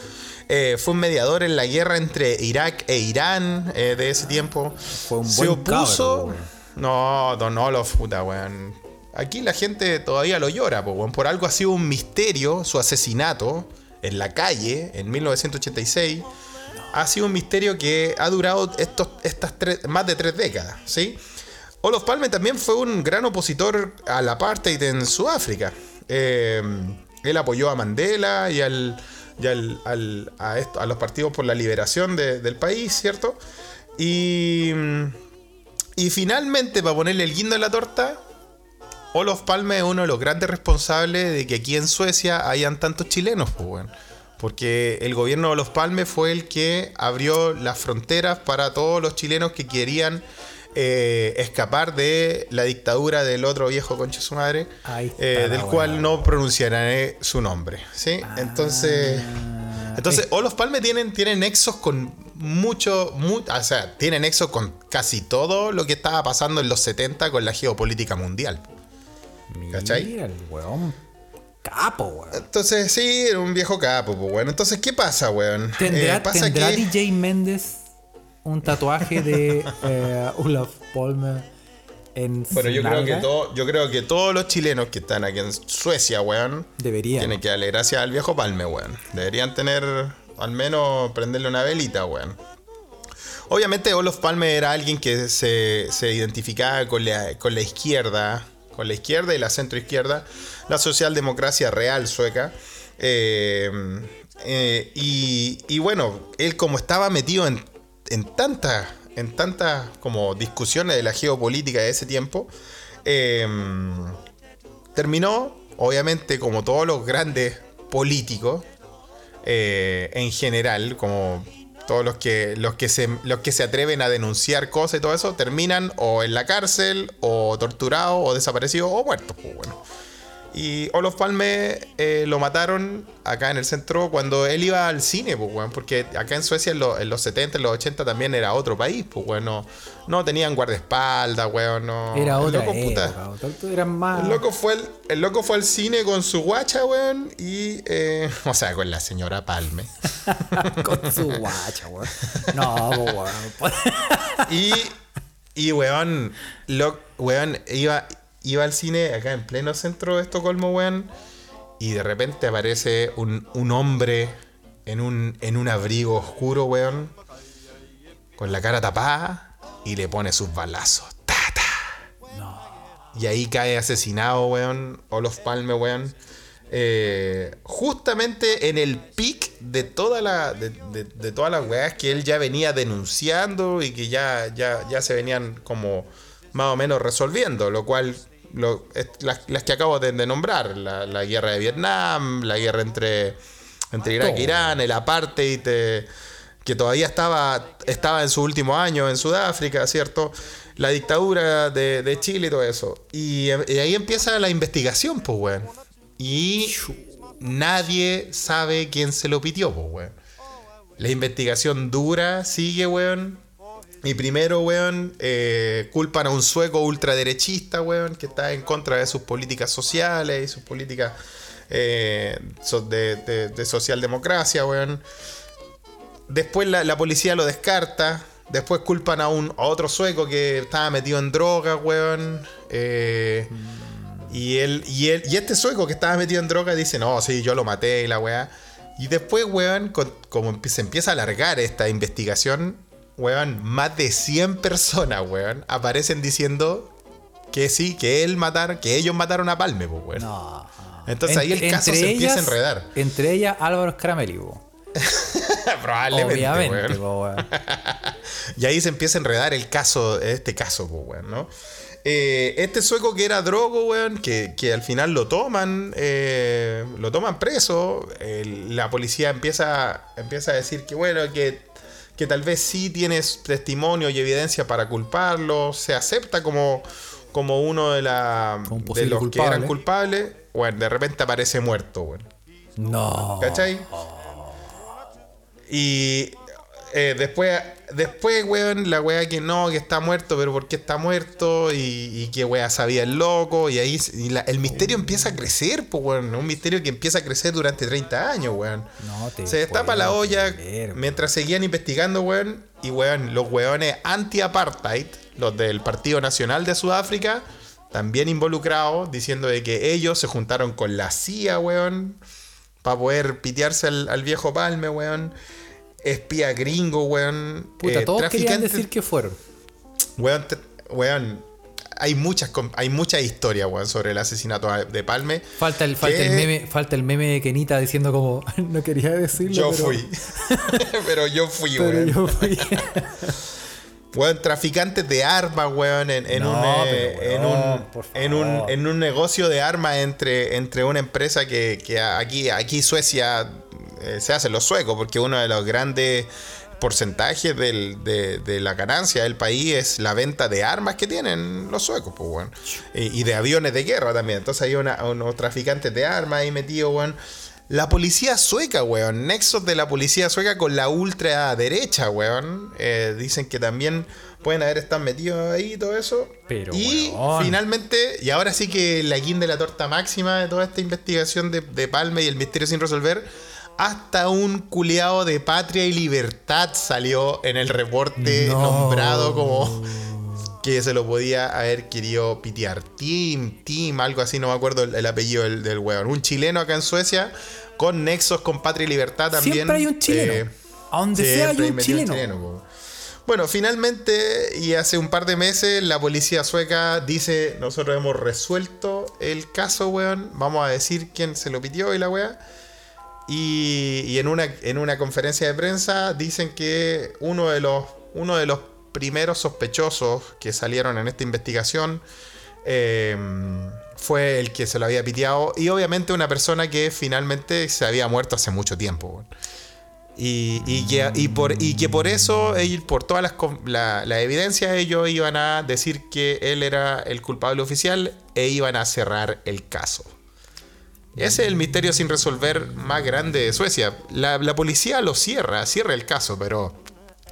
Eh, fue un mediador en la guerra entre Irak e Irán eh, de ese tiempo. Fue un Se buen opuso. cabro, weón. No, Don Olof, puta, weón. Aquí la gente todavía lo llora, weón. Por algo ha sido un misterio su asesinato en la calle en 1986. Ha sido un misterio que ha durado estas más de tres décadas, ¿sí? Olof Palme también fue un gran opositor al apartheid en Sudáfrica. Eh, él apoyó a Mandela y, a, a los partidos por la liberación de- del país, ¿cierto? Y, y finalmente, para ponerle el guindo en la torta, Olof Palme es uno de los grandes responsables de que aquí en Suecia hayan tantos chilenos, pues, weón. Porque el gobierno de Olof Palme fue el que abrió las fronteras para todos los chilenos que querían eh, escapar de la dictadura del otro viejo concha su madre, eh, del cual no pronunciaré su nombre. ¿sí? Entonces, Ah, entonces Olof Palme tienen, tienen nexos con mucho, mu- o sea, tiene nexos con casi todo lo que estaba pasando en los 70 con la geopolítica mundial. ¿Cachai? Mira el weón. Capo, weón. Entonces, sí, era un viejo capo, pues, bueno. Entonces, ¿qué pasa, weón? ¿Tendrá, Eh, pasa ¿tendrá que- DJ Méndez un tatuaje de eh, Olaf Palme en Bueno, yo creo, que todo, yo creo que todos los chilenos que están aquí en Suecia, weón, Debería. tienen que darle gracias al viejo Palme, weón. Deberían tener, al menos, prenderle una velita, weón. Obviamente, Olof Palme era alguien que se, se identificaba con la, con la izquierda, con la izquierda y la centroizquierda, la socialdemocracia real sueca. Eh, eh, y, y bueno, él como estaba metido en, en tantas en como discusiones de la geopolítica de ese tiempo, eh, terminó, obviamente, como todos los grandes políticos, eh, en general, como todos los que, los, que se, los que se atreven a denunciar cosas y todo eso, terminan o en la cárcel, o torturados, o desaparecidos, o muertos. pues, bueno. Y Olof Palme eh, lo mataron acá en el centro cuando él iba al cine, pues, weón. Porque acá en Suecia en, lo- en los 70, en los 80 también era otro país, pues, weón. No, no tenían guardaespaldas, weón. No, Era el otra loco, puta, época. otro- Eran más. el loco, fue el, el loco fue al cine con su guacha, weón. Y, eh, o sea, con la señora Palme. con su guacha, weón. No, weón. Y, y weón, lo, weón, iba, iba al cine acá en pleno centro de Estocolmo, weón. Y de repente aparece un, un hombre en un, en un abrigo oscuro, weón. Con la cara tapada y le pone sus balazos. Ta, ta. Y ahí cae asesinado, weón. Olof Palme, weón. Eh, justamente en el pic de toda la de, de- de todas las weas que él ya venía denunciando y que ya, ya, ya se venían como más o menos resolviendo, lo cual lo- las, las que acabo de, de nombrar, la, la guerra de Vietnam, la guerra entre, entre Irak e Irán, el apartheid, eh, que todavía estaba, estaba en su último año en Sudáfrica, ¿cierto? La dictadura de, de Chile y todo eso. Y, y ahí empieza la investigación, pues, weón. Y nadie sabe quién se lo pitió, pues, weón. La investigación dura, sigue, weón. Y primero, weón, eh, culpan a un sueco ultraderechista, weón, que está en contra de sus políticas sociales y sus políticas eh, de, de- de socialdemocracia, weón. Después la, policía lo descarta. Después culpan a, un, a otro sueco que estaba metido en drogas, weón. Eh, y, él, y, él, y este sueco que estaba metido en drogas dice, no, sí, yo lo maté y la weá. Y después, weón, como se empieza a alargar esta investigación, weón, más de 100 personas, weón, aparecen diciendo que sí, que él matar, que ellos mataron a Palme, pues, weón. No. Entonces ahí el caso se empieza a enredar. Entre ellas Álvaro Scaramelli. Probablemente, Obviamente, weón. Y ahí se empieza a enredar el caso, este caso, pues, weón, ¿no? Eh, este sueco que era drogo, weón, que, que al final lo toman, eh, lo toman preso. la policía empieza, empieza a decir que, bueno, que, que tal vez sí tienes testimonio y evidencia para culparlo. Se acepta como, como uno de, la, un de los que eran culpables. Bueno, de repente aparece muerto, weón. No. ¿Cachai? Y eh, después, después, weón, la weá que no, que está muerto, pero ¿por qué está muerto? Y, y qué weá sabía el loco. Y ahí y la- el misterio empieza a crecer, pues, weón. Un misterio que empieza a crecer durante 30 años, weón. No te Se destapa la olla mientras seguían investigando, weón. Y, weón, los weones anti-apartheid, los del Partido Nacional de Sudáfrica, también involucrados, diciendo de que ellos se juntaron con la CIA, weón, para poder pitearse al, al viejo Palme, weón. Espía gringo, weón. Puta, eh, todos querían decir que fueron. Weón, weón, hay muchas, hay muchas historias, weón, sobre el asesinato de Palme. Falta el, falta el meme, falta el meme de Kenita diciendo como no quería decirlo. Yo pero- fui. pero yo fui, Pero weón. yo fui. Weón, traficantes de armas, weón, en, en No, un, eh, en, un, en, un, en un negocio de armas entre, entre una empresa que, que aquí, aquí Suecia eh, se hacen los suecos, porque uno de los grandes porcentajes del- de, de la ganancia del país es la venta de armas que tienen los suecos, pues, weón. Y, y de aviones de guerra también. Entonces hay una- unos traficantes de armas ahí metidos, weón. La policía sueca, weón. Nexos de la policía sueca con la ultraderecha, weón. Eh, dicen que también pueden haber estado metidos ahí y todo eso. Pero, y weón. finalmente, y ahora sí que la guinda de la torta máxima de toda esta investigación de, de Palme y el misterio sin resolver, hasta un culeado de patria y libertad salió en el reporte No. nombrado como que se lo podía haber querido pitear. Tim, Tim, algo así, no me acuerdo el, el apellido del, del weón. Un chileno acá en Suecia con nexos con patria y libertad también. Siempre hay un chileno. Eh, a donde sea hay un chileno. Bueno, finalmente, y hace un par de meses, la policía sueca dice: Nosotros hemos resuelto el caso, weón. Vamos a decir quién se lo pitió y la weá. Y, en, una, en una conferencia de prensa dicen que uno de los, uno de los primeros sospechosos que salieron en esta investigación eh, fue el que se lo había piteado. Y obviamente una persona que finalmente se había muerto hace mucho tiempo. Y, y que, y, por, y que por eso, por todas las la, la evidencia, ellos iban a decir que él era el culpable oficial e iban a cerrar el caso. Ese es el misterio sin resolver más grande de Suecia. La, la policía lo cierra, cierra el caso, pero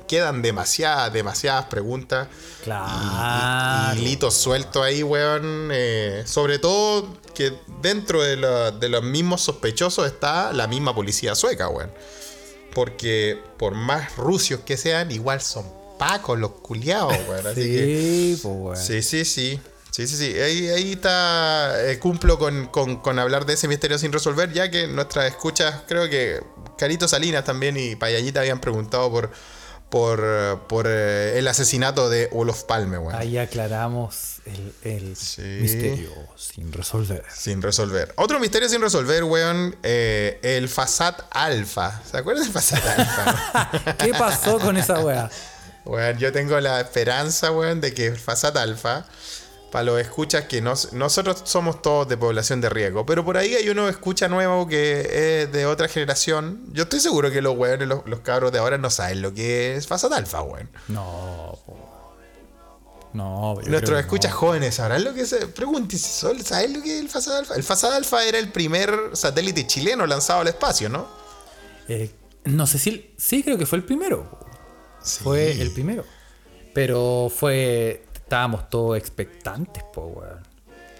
quedan demasiadas, demasiadas preguntas. y- Claro. Y, y hilitos sueltos ahí, weón. eh, sobre todo que dentro de, la- de los mismos sospechosos está la misma policía sueca, weón. Porque por más rusios que sean, igual son pacos los culiados, weón. Así que Sí, pues, weón. Sí, sí, sí. Sí, sí, sí. Ahí, ahí está. eh, cumplo con, con- con hablar de ese misterio sin resolver, ya que nuestras escuchas, creo que Carito Salinas también y Payallita habían preguntado por, por, por eh, el asesinato de Olof Palme, weón. Ahí aclaramos el, el Sí. misterio sin resolver. Sin resolver. Otro misterio sin resolver, weón. eh, el Fasad Alpha. ¿Se acuerdan del Fasad Alpha? ¿Qué pasó con esa weá? Weón, yo tengo la esperanza, weón, de que el Fasat Alpha, para los escuchas que nos- nosotros somos todos de población de riesgo, pero por ahí hay uno escucha nuevo que es de otra generación. Yo estoy seguro que los weones, los, los cabros de ahora no saben lo que es Fasat Alpha, weón. No. No, Nuestros escuchas no. jóvenes sabrán lo que es. Pregúntese, ¿sol- ¿saben lo que es el Fasat Alpha? El Fasat Alpha era el primer satélite chileno lanzado al espacio, ¿no? Eh, no sé si. Sí, creo que fue el primero. Fue el primero. Pero fue. Estábamos todos expectantes, po, weón.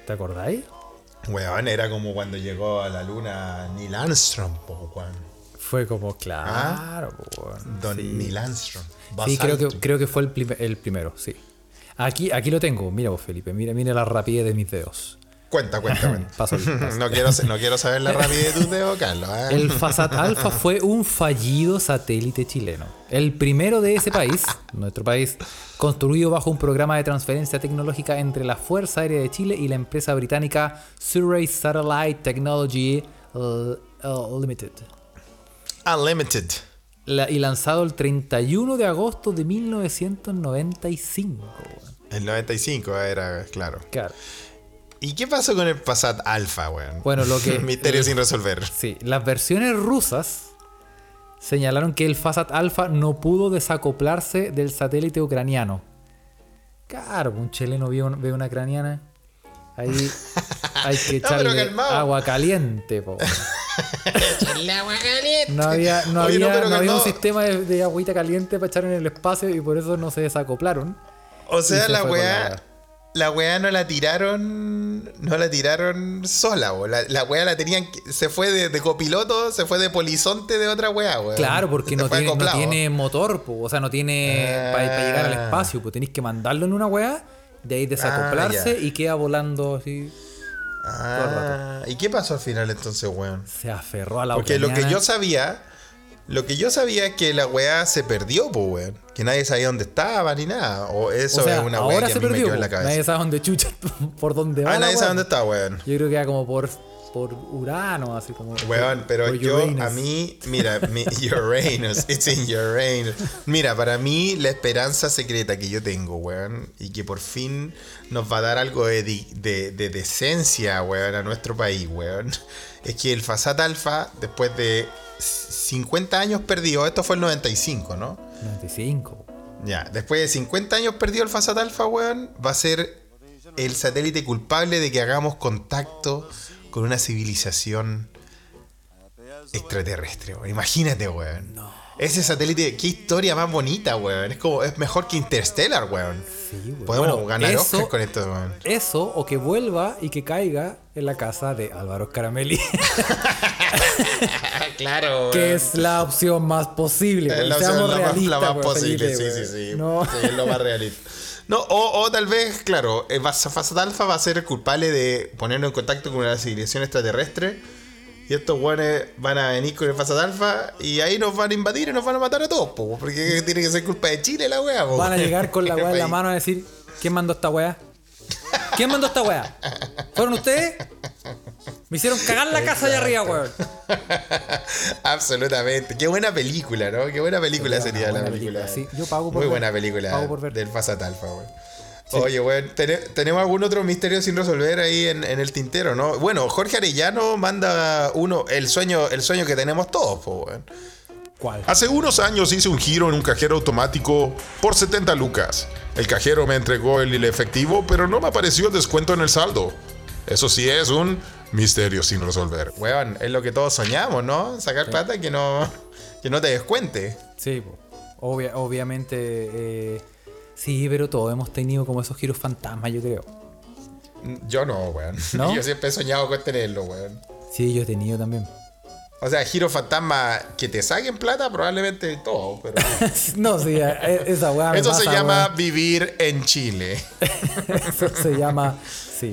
¿Te acordáis? Weón, era como cuando llegó a la luna Neil Armstrong, po, weón. Fue como, claro, po, weón. Ah, Don Sí. Neil Armstrong. Sí, creo que, creo que fue el, el primero, sí. Aquí, aquí lo tengo. Mira vos, Felipe. Mira, mira la rapidez de mis dedos. Cuenta, cuenta, cuenta. Paso paso. no, quiero, no quiero saber la rapidez de dedos, Carlos. ¿eh? El Fasat Alpha fue un fallido satélite chileno. El primero de ese país, nuestro país, construido bajo un programa de transferencia tecnológica entre la Fuerza Aérea de Chile y la empresa británica Surrey Satellite Technology uh, Limited. Unlimited. La- y lanzado el 31 de agosto de 1995. weón. El 95 era, claro. Claro. ¿Y qué pasó con el Passat Alpha, weón? Bueno, lo que- Misterio sin resolver. Sí, las versiones rusas señalaron que el Fasat Alpha no pudo desacoplarse del satélite ucraniano. Claro, un chileno ve, un- ve una ucraniana. Ahí hay que No, echarle agua caliente. po. No había, no Oye, no, había, no había un sistema de, de agüita caliente para echar en el espacio y por eso no se desacoplaron. O sea, la weá. La weá no la tiraron. No la tiraron sola, weón. La, la weá la tenían. Se fue de, de copiloto, se fue de polizonte de otra weá, weón. Claro, porque no tiene, no tiene motor, po, o sea, no tiene Ah. para llegar al espacio, pues tenéis que mandarlo en una weá, de ahí desacoplarse Ah, y queda volando así. Ah, ¿y qué pasó al final entonces, weón? Se aferró a la Porque lo que ucraniana. yo sabía, lo que yo sabía es que la weá se perdió, po, weón. Que nadie sabía dónde estaba ni nada. O eso o sea, es una weá que a se mí me perdió. quedó en la po. Nadie cabeza. sabe dónde chucha, por dónde va. Ah, nadie sabe dónde está, weón. Yo creo que era como por, por Urano, así como. Weón, pero yo, a mí, mira, mi, Uranus, it's in Uranus. Mira, para mí, la esperanza secreta que yo tengo, weón, y que por fin nos va a dar algo de, de, de decencia, weón, a nuestro país, weón, es que el Fasat Alpha, después de 50 años perdido, esto fue el 95, ¿no? 95. Ya, después de 50 años perdido el Fasat Alpha, weón, va a ser el satélite culpable de que hagamos contacto con una civilización extraterrestre, weón. Imagínate, weón. Ese satélite, qué historia más bonita, weón. Es como, es mejor que Interstellar, weón. Sí, weón. Podemos Bueno, ganar eso- con esto, weón. Eso, o que vuelva y que caiga en la casa de Álvaro Caramelli, claro, que es la opción más posible. Es la, opción la más, la posible, Felipe, sí, sí, sí. No. Sí, es lo más realista. No, o, o tal vez, claro, Fasat Alpha va a ser el culpable de ponernos en contacto con una civilización extraterrestre. Y estos guanes van a venir con el Fasat Alpha y ahí nos van a invadir y nos van a matar a todos, po, porque tiene que ser culpa de Chile la wea, po. Van a llegar con la weá en la mano a decir, ¿quién mandó esta weá? ¿Quién mandó esta weá? ¿Fueron ustedes? Me hicieron cagar la casa allá arriba, weón. Absolutamente. Qué buena película, ¿no? Qué buena película Sería la buena película. película, sí. Yo pago por Muy ver. buena película Pago por ver. del Fasat Alpha, weón. Oye, weón, ¿tene- ¿tenemos algún otro misterio sin resolver ahí en, en el tintero, no? Bueno, Jorge Arellano manda uno, el sueño, el sueño que tenemos todos, weón. ¿Cuál? Hace unos años hice un giro en un cajero automático por 70 lucas. El cajero me entregó el efectivo, pero no me apareció el descuento en el saldo. Eso sí es un Misterios sin resolver. Weón, es lo que todos soñamos, ¿no? Sacar plata que no, que no te descuente. Sí. Obvia- obviamente. eh, sí, pero todos hemos tenido como esos giros fantasmas, yo creo. Yo no, weón. ¿No? Yo siempre he soñado con tenerlo, weón. Sí, yo he tenido también. O sea, giro fantasma que te saquen plata, probablemente todo, pero. no, sí, eh, esa weá. Eso se llama weón. vivir en Chile. Eso se llama. Sí.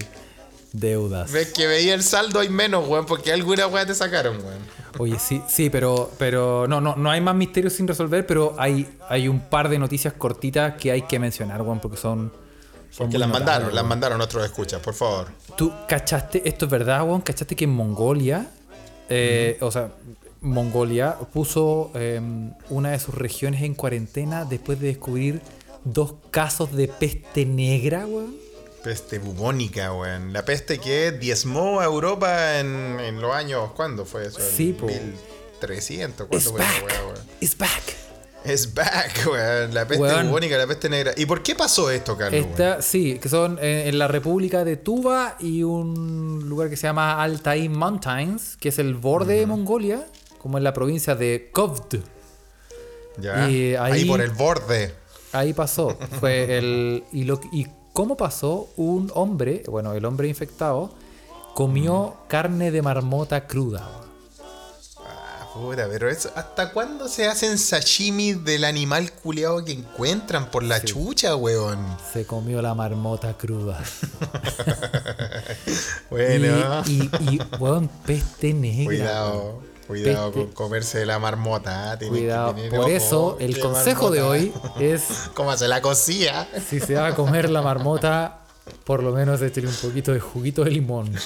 Deudas. Ves que veía el saldo hay menos, weón, porque alguna weá te sacaron, weón. Oye, sí, sí, pero, pero no, no, no hay más misterios sin resolver, pero hay, hay un par de noticias cortitas que hay que mencionar, weón, porque son. son Que muy las mandaron, las mandaron otros escuchas, por favor. ¿Tú cachaste, esto es verdad, weón? ¿Cachaste que en Mongolia, eh, o sea, Mongolia puso eh, una de sus regiones en cuarentena después de descubrir dos casos de peste negra, weón? Peste bubónica, weón. La peste que diezmó a Europa en, en los años. ¿Cuándo fue eso? Sí, po. 1300. ¿Cuándo It's fue esa back. weá, weón? It's back. Es back, weón. La peste Weón. bubónica, la peste negra. ¿Y por qué pasó esto, Carlos? Esta, sí, que son eh, en la República de Tuva y un lugar que se llama Altai Mountains, que es el borde de Mongolia, como en la provincia de Kovd. Ya. y ahí... ahí- por el borde. Ahí pasó. Fue el. Y, lo, y cómo pasó, un hombre, bueno, el hombre infectado, comió carne de marmota cruda. Ah, puta, pero eso, ¿hasta cuándo se hacen sashimi del animal culeado que encuentran por la chucha, weón? Se comió la marmota cruda. Bueno, Y, y, y, weón, peste negra. cuidado, weón. Cuidado Peste- con comerse la marmota. que Cuidado. tener Por ojo, eso, el consejo de marmota. hoy es: ¿Cómo se la cosía? si se va a comer la marmota, por lo menos échale un poquito de juguito de limón.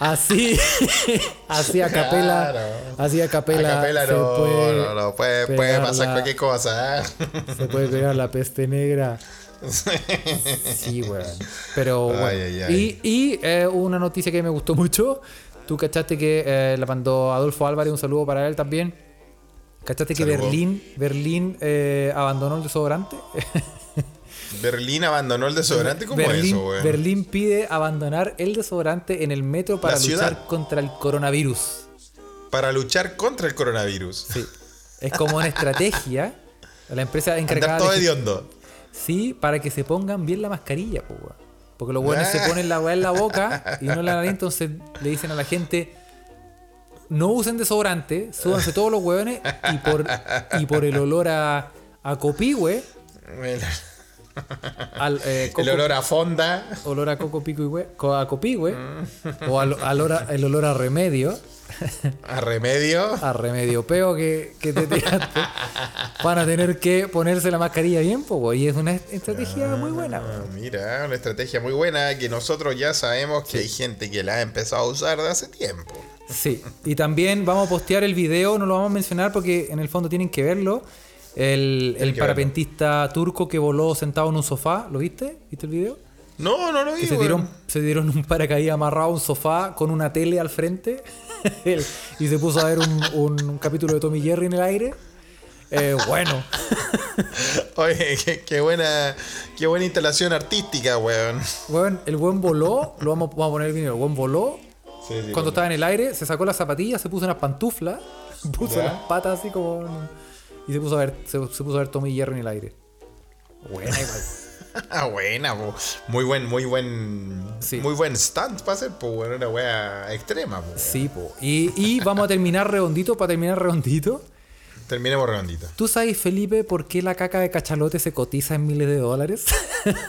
Así, así a capela, Claro. así a capela, A capela no, puede no, no, puede, puede pasar la- cualquier cosa. ¿eh? Se puede pegar la peste negra. Sí, weón. Pero Ay, bueno. ay, ay. Y, y, eh, una noticia que me gustó mucho. Tú cachaste que eh, la mandó Adolfo Álvarez, un saludo para él también. ¿Cachaste que Saludo. Berlín, Berlín eh, abandonó el desodorante? Berlín abandonó el desodorante. ¿Cómo Berlín, eso, weón? Berlín pide abandonar el desodorante en el metro para La ciudad. luchar contra el coronavirus. Para luchar contra el coronavirus. Sí. Es como una estrategia. La empresa encargada Andar todo de- hediondo. Sí, para que se pongan bien la mascarilla, po, weón. Porque los buenos se Ah. ponen la weá en la boca y no en la nariz, entonces le dicen a la gente. No usen desodorante, súbanse todos los hueones y por, y por el olor a, a copihue, al, eh, el olor a fonda. olor a coco pico y hue- a copihue, o al, al olor a- el olor a remedio, A remedio. a remedio peo que, que te tiraste, van a tener que ponerse la mascarilla bien, weón, y es una estrategia muy buena. Ah, Mira, una estrategia muy buena que nosotros ya sabemos que hay gente que la ha empezado a usar de hace tiempo. Sí, y también vamos a postear el video, no lo vamos a mencionar porque en el fondo tienen que verlo. El, parapentista turco que voló sentado en un sofá, ¿lo viste? ¿Viste el video? No, no lo vi, se weón. dieron, se dieron un paracaídas amarrado a un sofá con una tele al frente y se puso a ver un, un- un capítulo de Tommy Jerry en el aire. Eh, bueno, Oye, qué, qué buena, qué buena instalación artística, weón. bueno, el buen voló, lo vamos, vamos a poner el video, el buen voló, Sí, sí, cuando estaba en el aire, se sacó las zapatillas, se puso unas pantuflas, puso Ya. las patas así como. Y se puso a ver, se, se puso a ver Tommy y Jerry en el aire. Buena igual. Ah, buena, po. muy buen, muy buen, Sí. muy buen stunt para hacer, pues, bueno, una wea extrema, po. Sí, po. Y, y vamos a terminar redondito, para terminar redondito. Terminemos redondito. ¿Tú sabes, Felipe, por qué la caca de cachalote se cotiza en miles de dólares?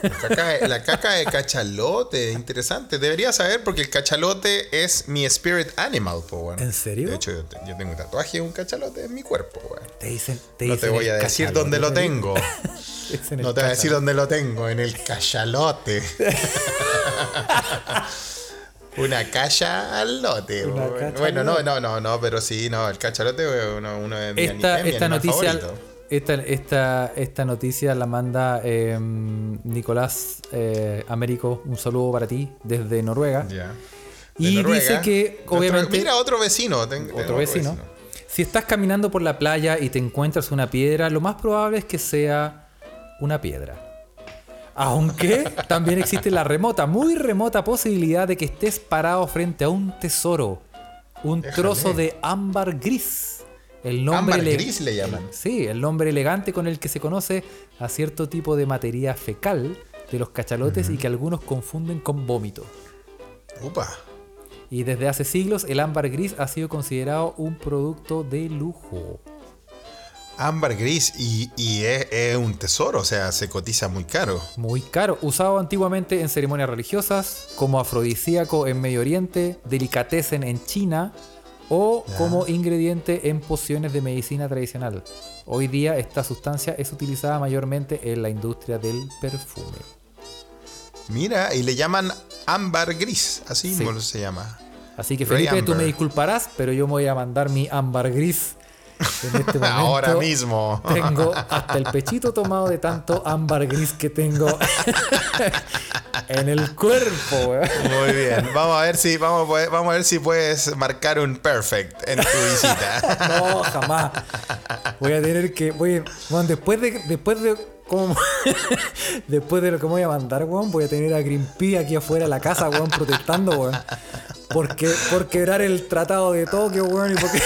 La caca, de- la caca de cachalote, interesante. Debería saber porque el cachalote es mi spirit animal, po. ¿En serio? De hecho, yo, te- yo tengo un tatuaje de un cachalote en mi cuerpo, weón. Te dicen, te No te dicen voy a decir dónde lo tengo. Dicen No te voy a decir dónde lo tengo, en el cachalote. Una cacha al lote. Una weón. cacha bueno, al no, no, no, no, pero sí, no, el cachalote es uno, uno de mis esta, mi esta noticia favorito. esta, esta, esta noticia la manda eh, Nicolás eh, Américo un saludo para ti desde Noruega. De y Noruega. dice que Otro- obviamente mira, otro vecino. ten- otro vecino si estás caminando por la playa y te encuentras una piedra lo más probable es que sea una piedra Aunque también existe la remota, muy remota posibilidad de que estés parado frente a un tesoro. Un Déjale. trozo de ámbar gris. El nombre Ámbar gris le llaman. Sí, el nombre elegante con el que se conoce a cierto tipo de materia fecal de los cachalotes y que algunos confunden con vómito. Upa. Y desde hace siglos el ámbar gris ha sido considerado un producto de lujo. Ámbar gris y, y es, es un tesoro, o sea, se cotiza muy caro. Muy caro, usado antiguamente en ceremonias religiosas, como afrodisíaco en Medio Oriente, delicatessen en China o como ingrediente en pociones de medicina tradicional. Hoy día esta sustancia es utilizada mayormente en la industria del perfume. Mira, y le llaman ámbar gris, así Sí. mismo se llama. Así que Felipe, tú me disculparás, pero yo me voy a mandar mi ámbar gris en este momento. Ahora mismo. Tengo hasta el pechito tomado de tanto ámbar gris que tengo en el cuerpo, weón. Muy bien. Vamos a ver si vamos a, poder- vamos a ver si puedes marcar un perfect en tu visita. No, jamás. Voy a tener que. Voy, bueno, después de. Después de. Como, después de lo que me voy a mandar, weón, voy a tener a Greenpeace aquí afuera de la casa, weón, protestando, weón. Porque, por quebrar el tratado de Tokio, weón, y porque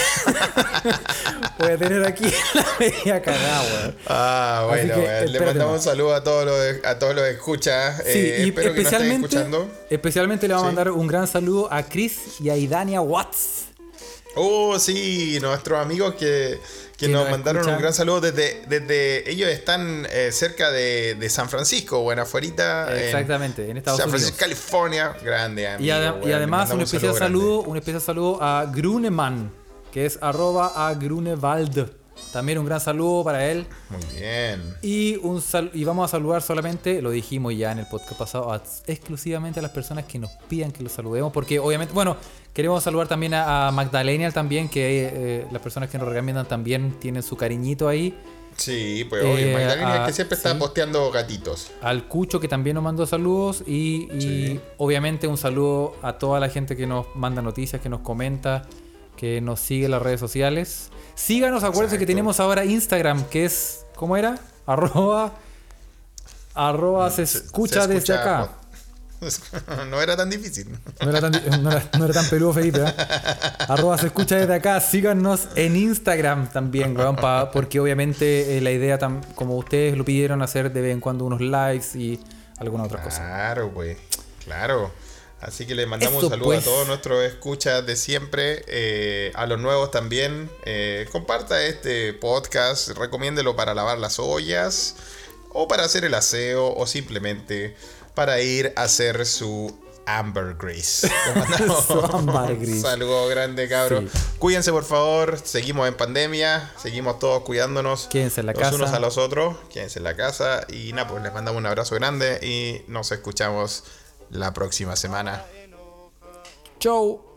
voy a tener aquí la media cagada, weón. Ah, bueno, que, bueno. le mandamos un saludo a todos los a todos los escuchas. Sí, Eh, y espero que nos estén especialmente, escuchando. especialmente le vamos a Sí. mandar un gran saludo a Chris y a Idania Watts. Oh, sí, nuestros amigos que, que Que nos, nos mandaron escuchan. un gran saludo desde, desde ellos están eh, cerca de, de San Francisco, bueno, afuera. en Exactamente, en Estados San Unidos. Francisco, California, grande amigo. Y, bueno, además un especial saludo, un especial saludo a Gruneman, que es arroba a Grunewald. También un gran saludo para él. Muy bien. Y, un sal- y vamos a saludar solamente, lo dijimos ya en el podcast pasado, a- exclusivamente a las personas que nos pidan que los saludemos. Porque obviamente, bueno, queremos saludar también a, a Magdalena también, que eh, las personas que nos recomiendan también tienen su cariñito ahí. Sí, pues Eh, Magdalena ah, que siempre está sí. posteando gatitos. Al Cucho que también nos mandó saludos y, y Sí. obviamente un saludo a toda la gente que nos manda noticias, que nos comenta, que nos sigue en las redes sociales. Síganos, acuérdense que tenemos ahora Instagram, que es, ¿cómo era? Arroba, arroba se escucha se desde escucha- acá. no era tan difícil. No era tan, no era- no era tan peludo, Felipe. ¿eh? Arroba se escucha desde acá. Síganos en Instagram también, weón, pa- porque obviamente eh, la idea, tam- como ustedes lo pidieron, hacer de vez en cuando unos lives y alguna otra cosa. Claro, pues. Claro. Así que le mandamos Eso, un saludo pues. a todos nuestros escuchas de siempre, eh, a los nuevos también. Eh, comparta este podcast, recomiéndelo para lavar las ollas, o para hacer el aseo, o simplemente para ir a hacer su Amber Grease. Le mandamos Su Amber Grease. Un saludo grande, cabros. Sí. Cuídense, por favor. Seguimos en pandemia, seguimos todos cuidándonos. Quédense en la los casa. unos a los otros, quédense en la casa y nada, pues les mandamos un abrazo grande y nos escuchamos la próxima semana. Chau.